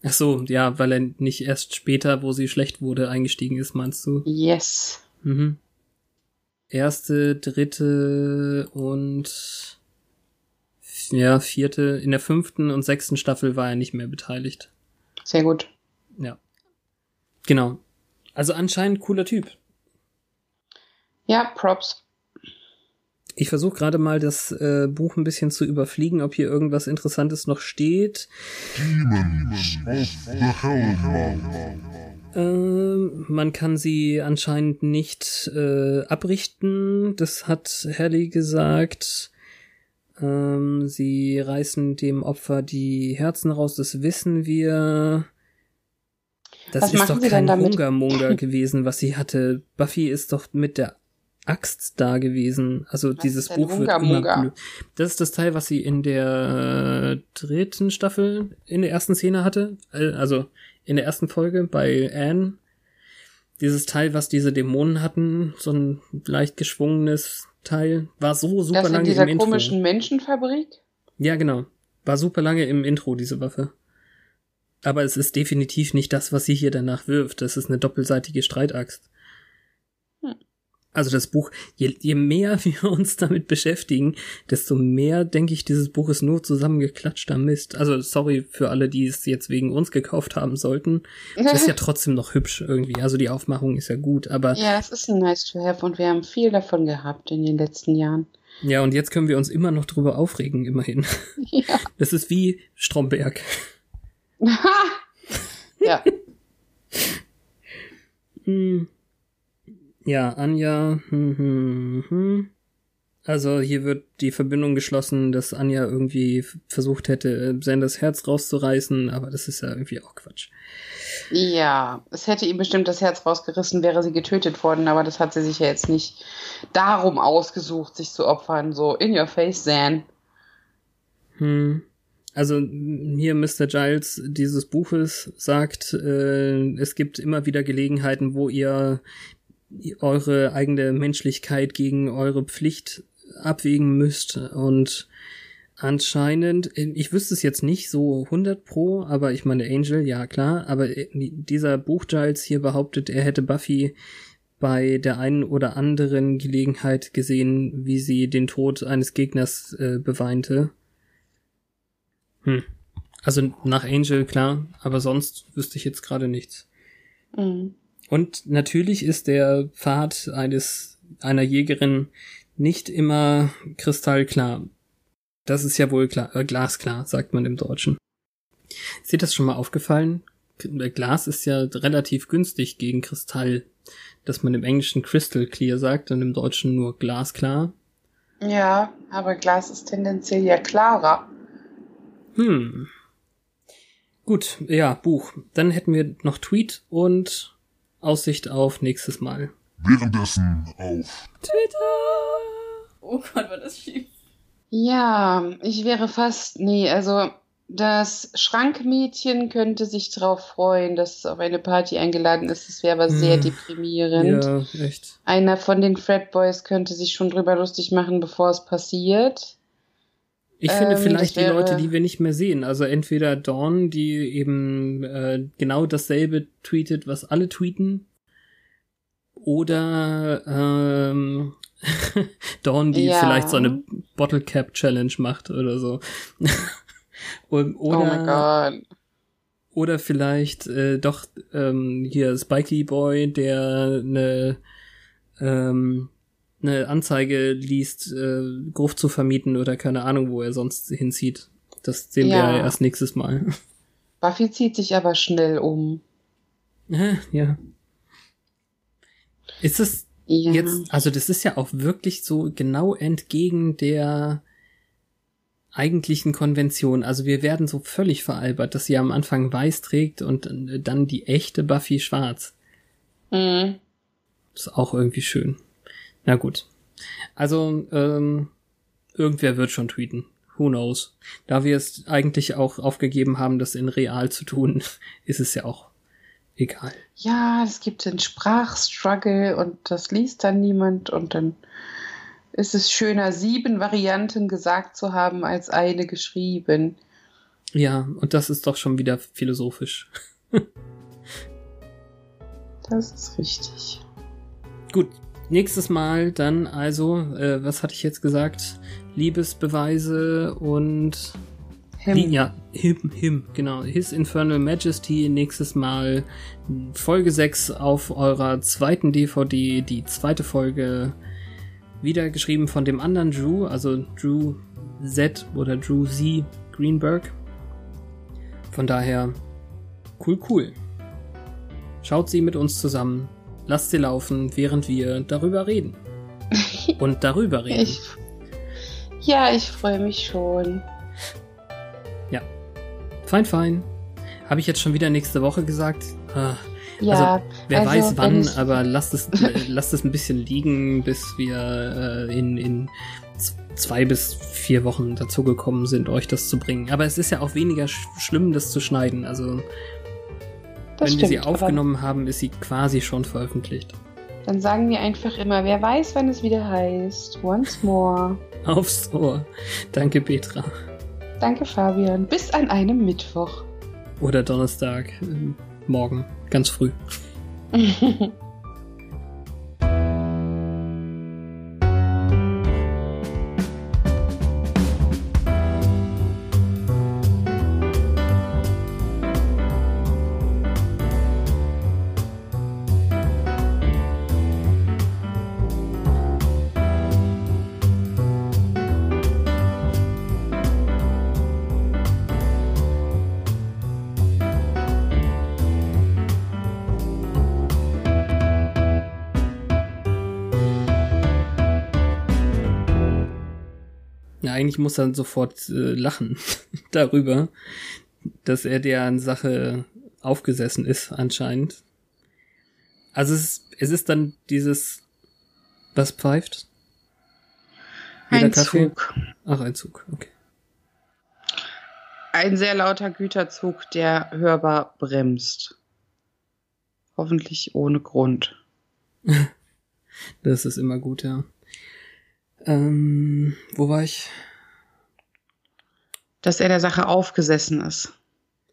Ach so, ja, weil er nicht erst später, wo sie schlecht wurde, eingestiegen ist, meinst du? Yes. Mhm erste, dritte und ja, vierte, in der fünften und sechsten Staffel war er nicht mehr beteiligt. Sehr gut. Ja. Genau. Also anscheinend cooler Typ. Ja, Props. Ich versuche gerade mal das äh, Buch ein bisschen zu überfliegen, ob hier irgendwas Interessantes noch steht. Demons of the Hellmouth. Ähm, man kann sie anscheinend nicht äh, abrichten. Das hat Hallie gesagt. Ähm, sie reißen dem Opfer die Herzen raus, das wissen wir. Das was ist doch kein Hungermonger gewesen, was sie hatte. Buffy ist doch mit der Axt da gewesen. Also was dieses Buch wird immer Das ist das Teil, was sie in der äh, dritten Staffel in der ersten Szene hatte. Äh, also in der ersten Folge bei Anne. Dieses Teil, was diese Dämonen hatten, so ein leicht geschwungenes Teil, war so super das lange in dieser im Intro. komischen Menschenfabrik? Ja, genau. War super lange im Intro, diese Waffe. Aber es ist definitiv nicht das, was sie hier danach wirft. Das ist eine doppelseitige Streitaxt. Also das Buch, je, je mehr wir uns damit beschäftigen, desto mehr denke ich, dieses Buch ist nur zusammengeklatschter Mist. Also sorry für alle, die es jetzt wegen uns gekauft haben sollten. Es ist ja trotzdem noch hübsch irgendwie. Also die Aufmachung ist ja gut, aber. Ja, es ist ein nice to have und wir haben viel davon gehabt in den letzten Jahren. Ja, und jetzt können wir uns immer noch drüber aufregen, immerhin. Ja. Das ist wie Stromberg. ja. hm. Ja, Anja. Hm, hm, hm. Also hier wird die Verbindung geschlossen, dass Anja irgendwie versucht hätte, Sanders Herz rauszureißen, aber das ist ja irgendwie auch Quatsch. Ja, es hätte ihm bestimmt das Herz rausgerissen, wäre sie getötet worden, aber das hat sie sich ja jetzt nicht darum ausgesucht, sich zu opfern. So, in your face, Zan. Hm. Also hier Mr. Giles dieses Buches sagt, äh, es gibt immer wieder Gelegenheiten, wo ihr eure eigene Menschlichkeit gegen eure Pflicht abwägen müsst und anscheinend, ich wüsste es jetzt nicht so 100 pro, aber ich meine Angel, ja klar, aber dieser Buch Giles hier behauptet, er hätte Buffy bei der einen oder anderen Gelegenheit gesehen, wie sie den Tod eines Gegners äh, beweinte. Hm. Also nach Angel, klar, aber sonst wüsste ich jetzt gerade nichts. Mhm. Und natürlich ist der Pfad eines, einer Jägerin nicht immer kristallklar. Das ist ja wohl klar, äh, glasklar, sagt man im Deutschen. Ist dir das schon mal aufgefallen? Glas ist ja relativ günstig gegen Kristall, dass man im Englischen Crystal Clear sagt und im Deutschen nur glasklar. Ja, aber Glas ist tendenziell ja klarer. Hm. Gut, ja, Buch. Dann hätten wir noch Tweet und Aussicht auf nächstes Mal. Währenddessen auf Twitter! Oh Gott, war das schief. Ja, ich wäre fast, nee, also das Schrankmädchen könnte sich drauf freuen, dass es auf eine Party eingeladen ist. Das wäre aber sehr Hm. deprimierend. Ja, echt. Einer von den Fred Boys könnte sich schon drüber lustig machen, bevor es passiert. Ich finde Ähm, vielleicht die Leute, die wir nicht mehr sehen. Also entweder Dawn, die eben äh, genau dasselbe tweetet, was alle tweeten. Oder ähm, Dawn, die Ja. vielleicht so eine Bottle Cap Challenge macht oder so. Oder, oh mein Gott. Oder vielleicht äh, doch ähm, hier Spikey Boy, der eine ähm, eine Anzeige liest, äh, Gruft zu vermieten oder keine Ahnung, wo er sonst hinzieht. Das sehen wir Ja. ja erst nächstes Mal. Buffy zieht sich aber schnell um. ja. Ist es Ja. jetzt, also das ist ja auch wirklich so genau entgegen der eigentlichen Konvention. Also wir werden so völlig veralbert, dass sie am Anfang weiß trägt und äh, dann die echte Buffy schwarz. Mhm. Ist auch irgendwie schön. Na gut. Also, ähm, irgendwer wird schon tweeten. Who knows? Da wir es eigentlich auch aufgegeben haben, das in real zu tun, ist es ja auch egal. Ja, es gibt den Sprachstruggle und das liest dann niemand und dann ist es schöner, sieben Varianten gesagt zu haben, als eine geschrieben. Ja, und das ist doch schon wieder philosophisch. Das ist richtig. Gut, nächstes Mal dann also, äh, was hatte ich jetzt gesagt? Liebesbeweise und Him. Ja, him, him, genau. His Infernal Majesty, nächstes Mal Folge 6 auf eurer zweiten DVD, die zweite Folge, wieder geschrieben von dem anderen Drew, also Drew Z oder Drew Z Greenberg. Von daher, cool, cool. Schaut sie mit uns zusammen, lasst sie laufen, während wir darüber reden. Und darüber reden. Ich, ja, ich freue mich schon. Fein, fein. Habe ich jetzt schon wieder nächste Woche gesagt? Ah, Ja, wer Also, weiß wann, aber lasst es, lasst es ein bisschen liegen, bis wir äh, in, in zwei bis vier Wochen dazugekommen sind, euch das zu bringen. Aber es ist ja auch weniger sch schlimm, das zu schneiden. Also, das wenn wir sie stimmt, aufgenommen haben, ist sie quasi schon veröffentlicht. Dann sagen wir einfach immer, wer weiß, wann es wieder heißt. Once more. Aufs Ohr. Danke, Petra. Danke, Fabian. Bis an einem Mittwoch. Oder Donnerstag, äh, morgen, ganz früh. eigentlich muss er sofort äh, lachen darüber, dass er deren Sache aufgesessen ist, anscheinend. Also es ist, es ist dann dieses, was pfeift? Ein Kaffee? Zug. Ach, ein Zug, okay. Ein sehr lauter Güterzug, der hörbar bremst. Hoffentlich ohne Grund. Das ist immer gut, ja. Ähm, wo war ich? Dass er der Sache aufgesessen ist.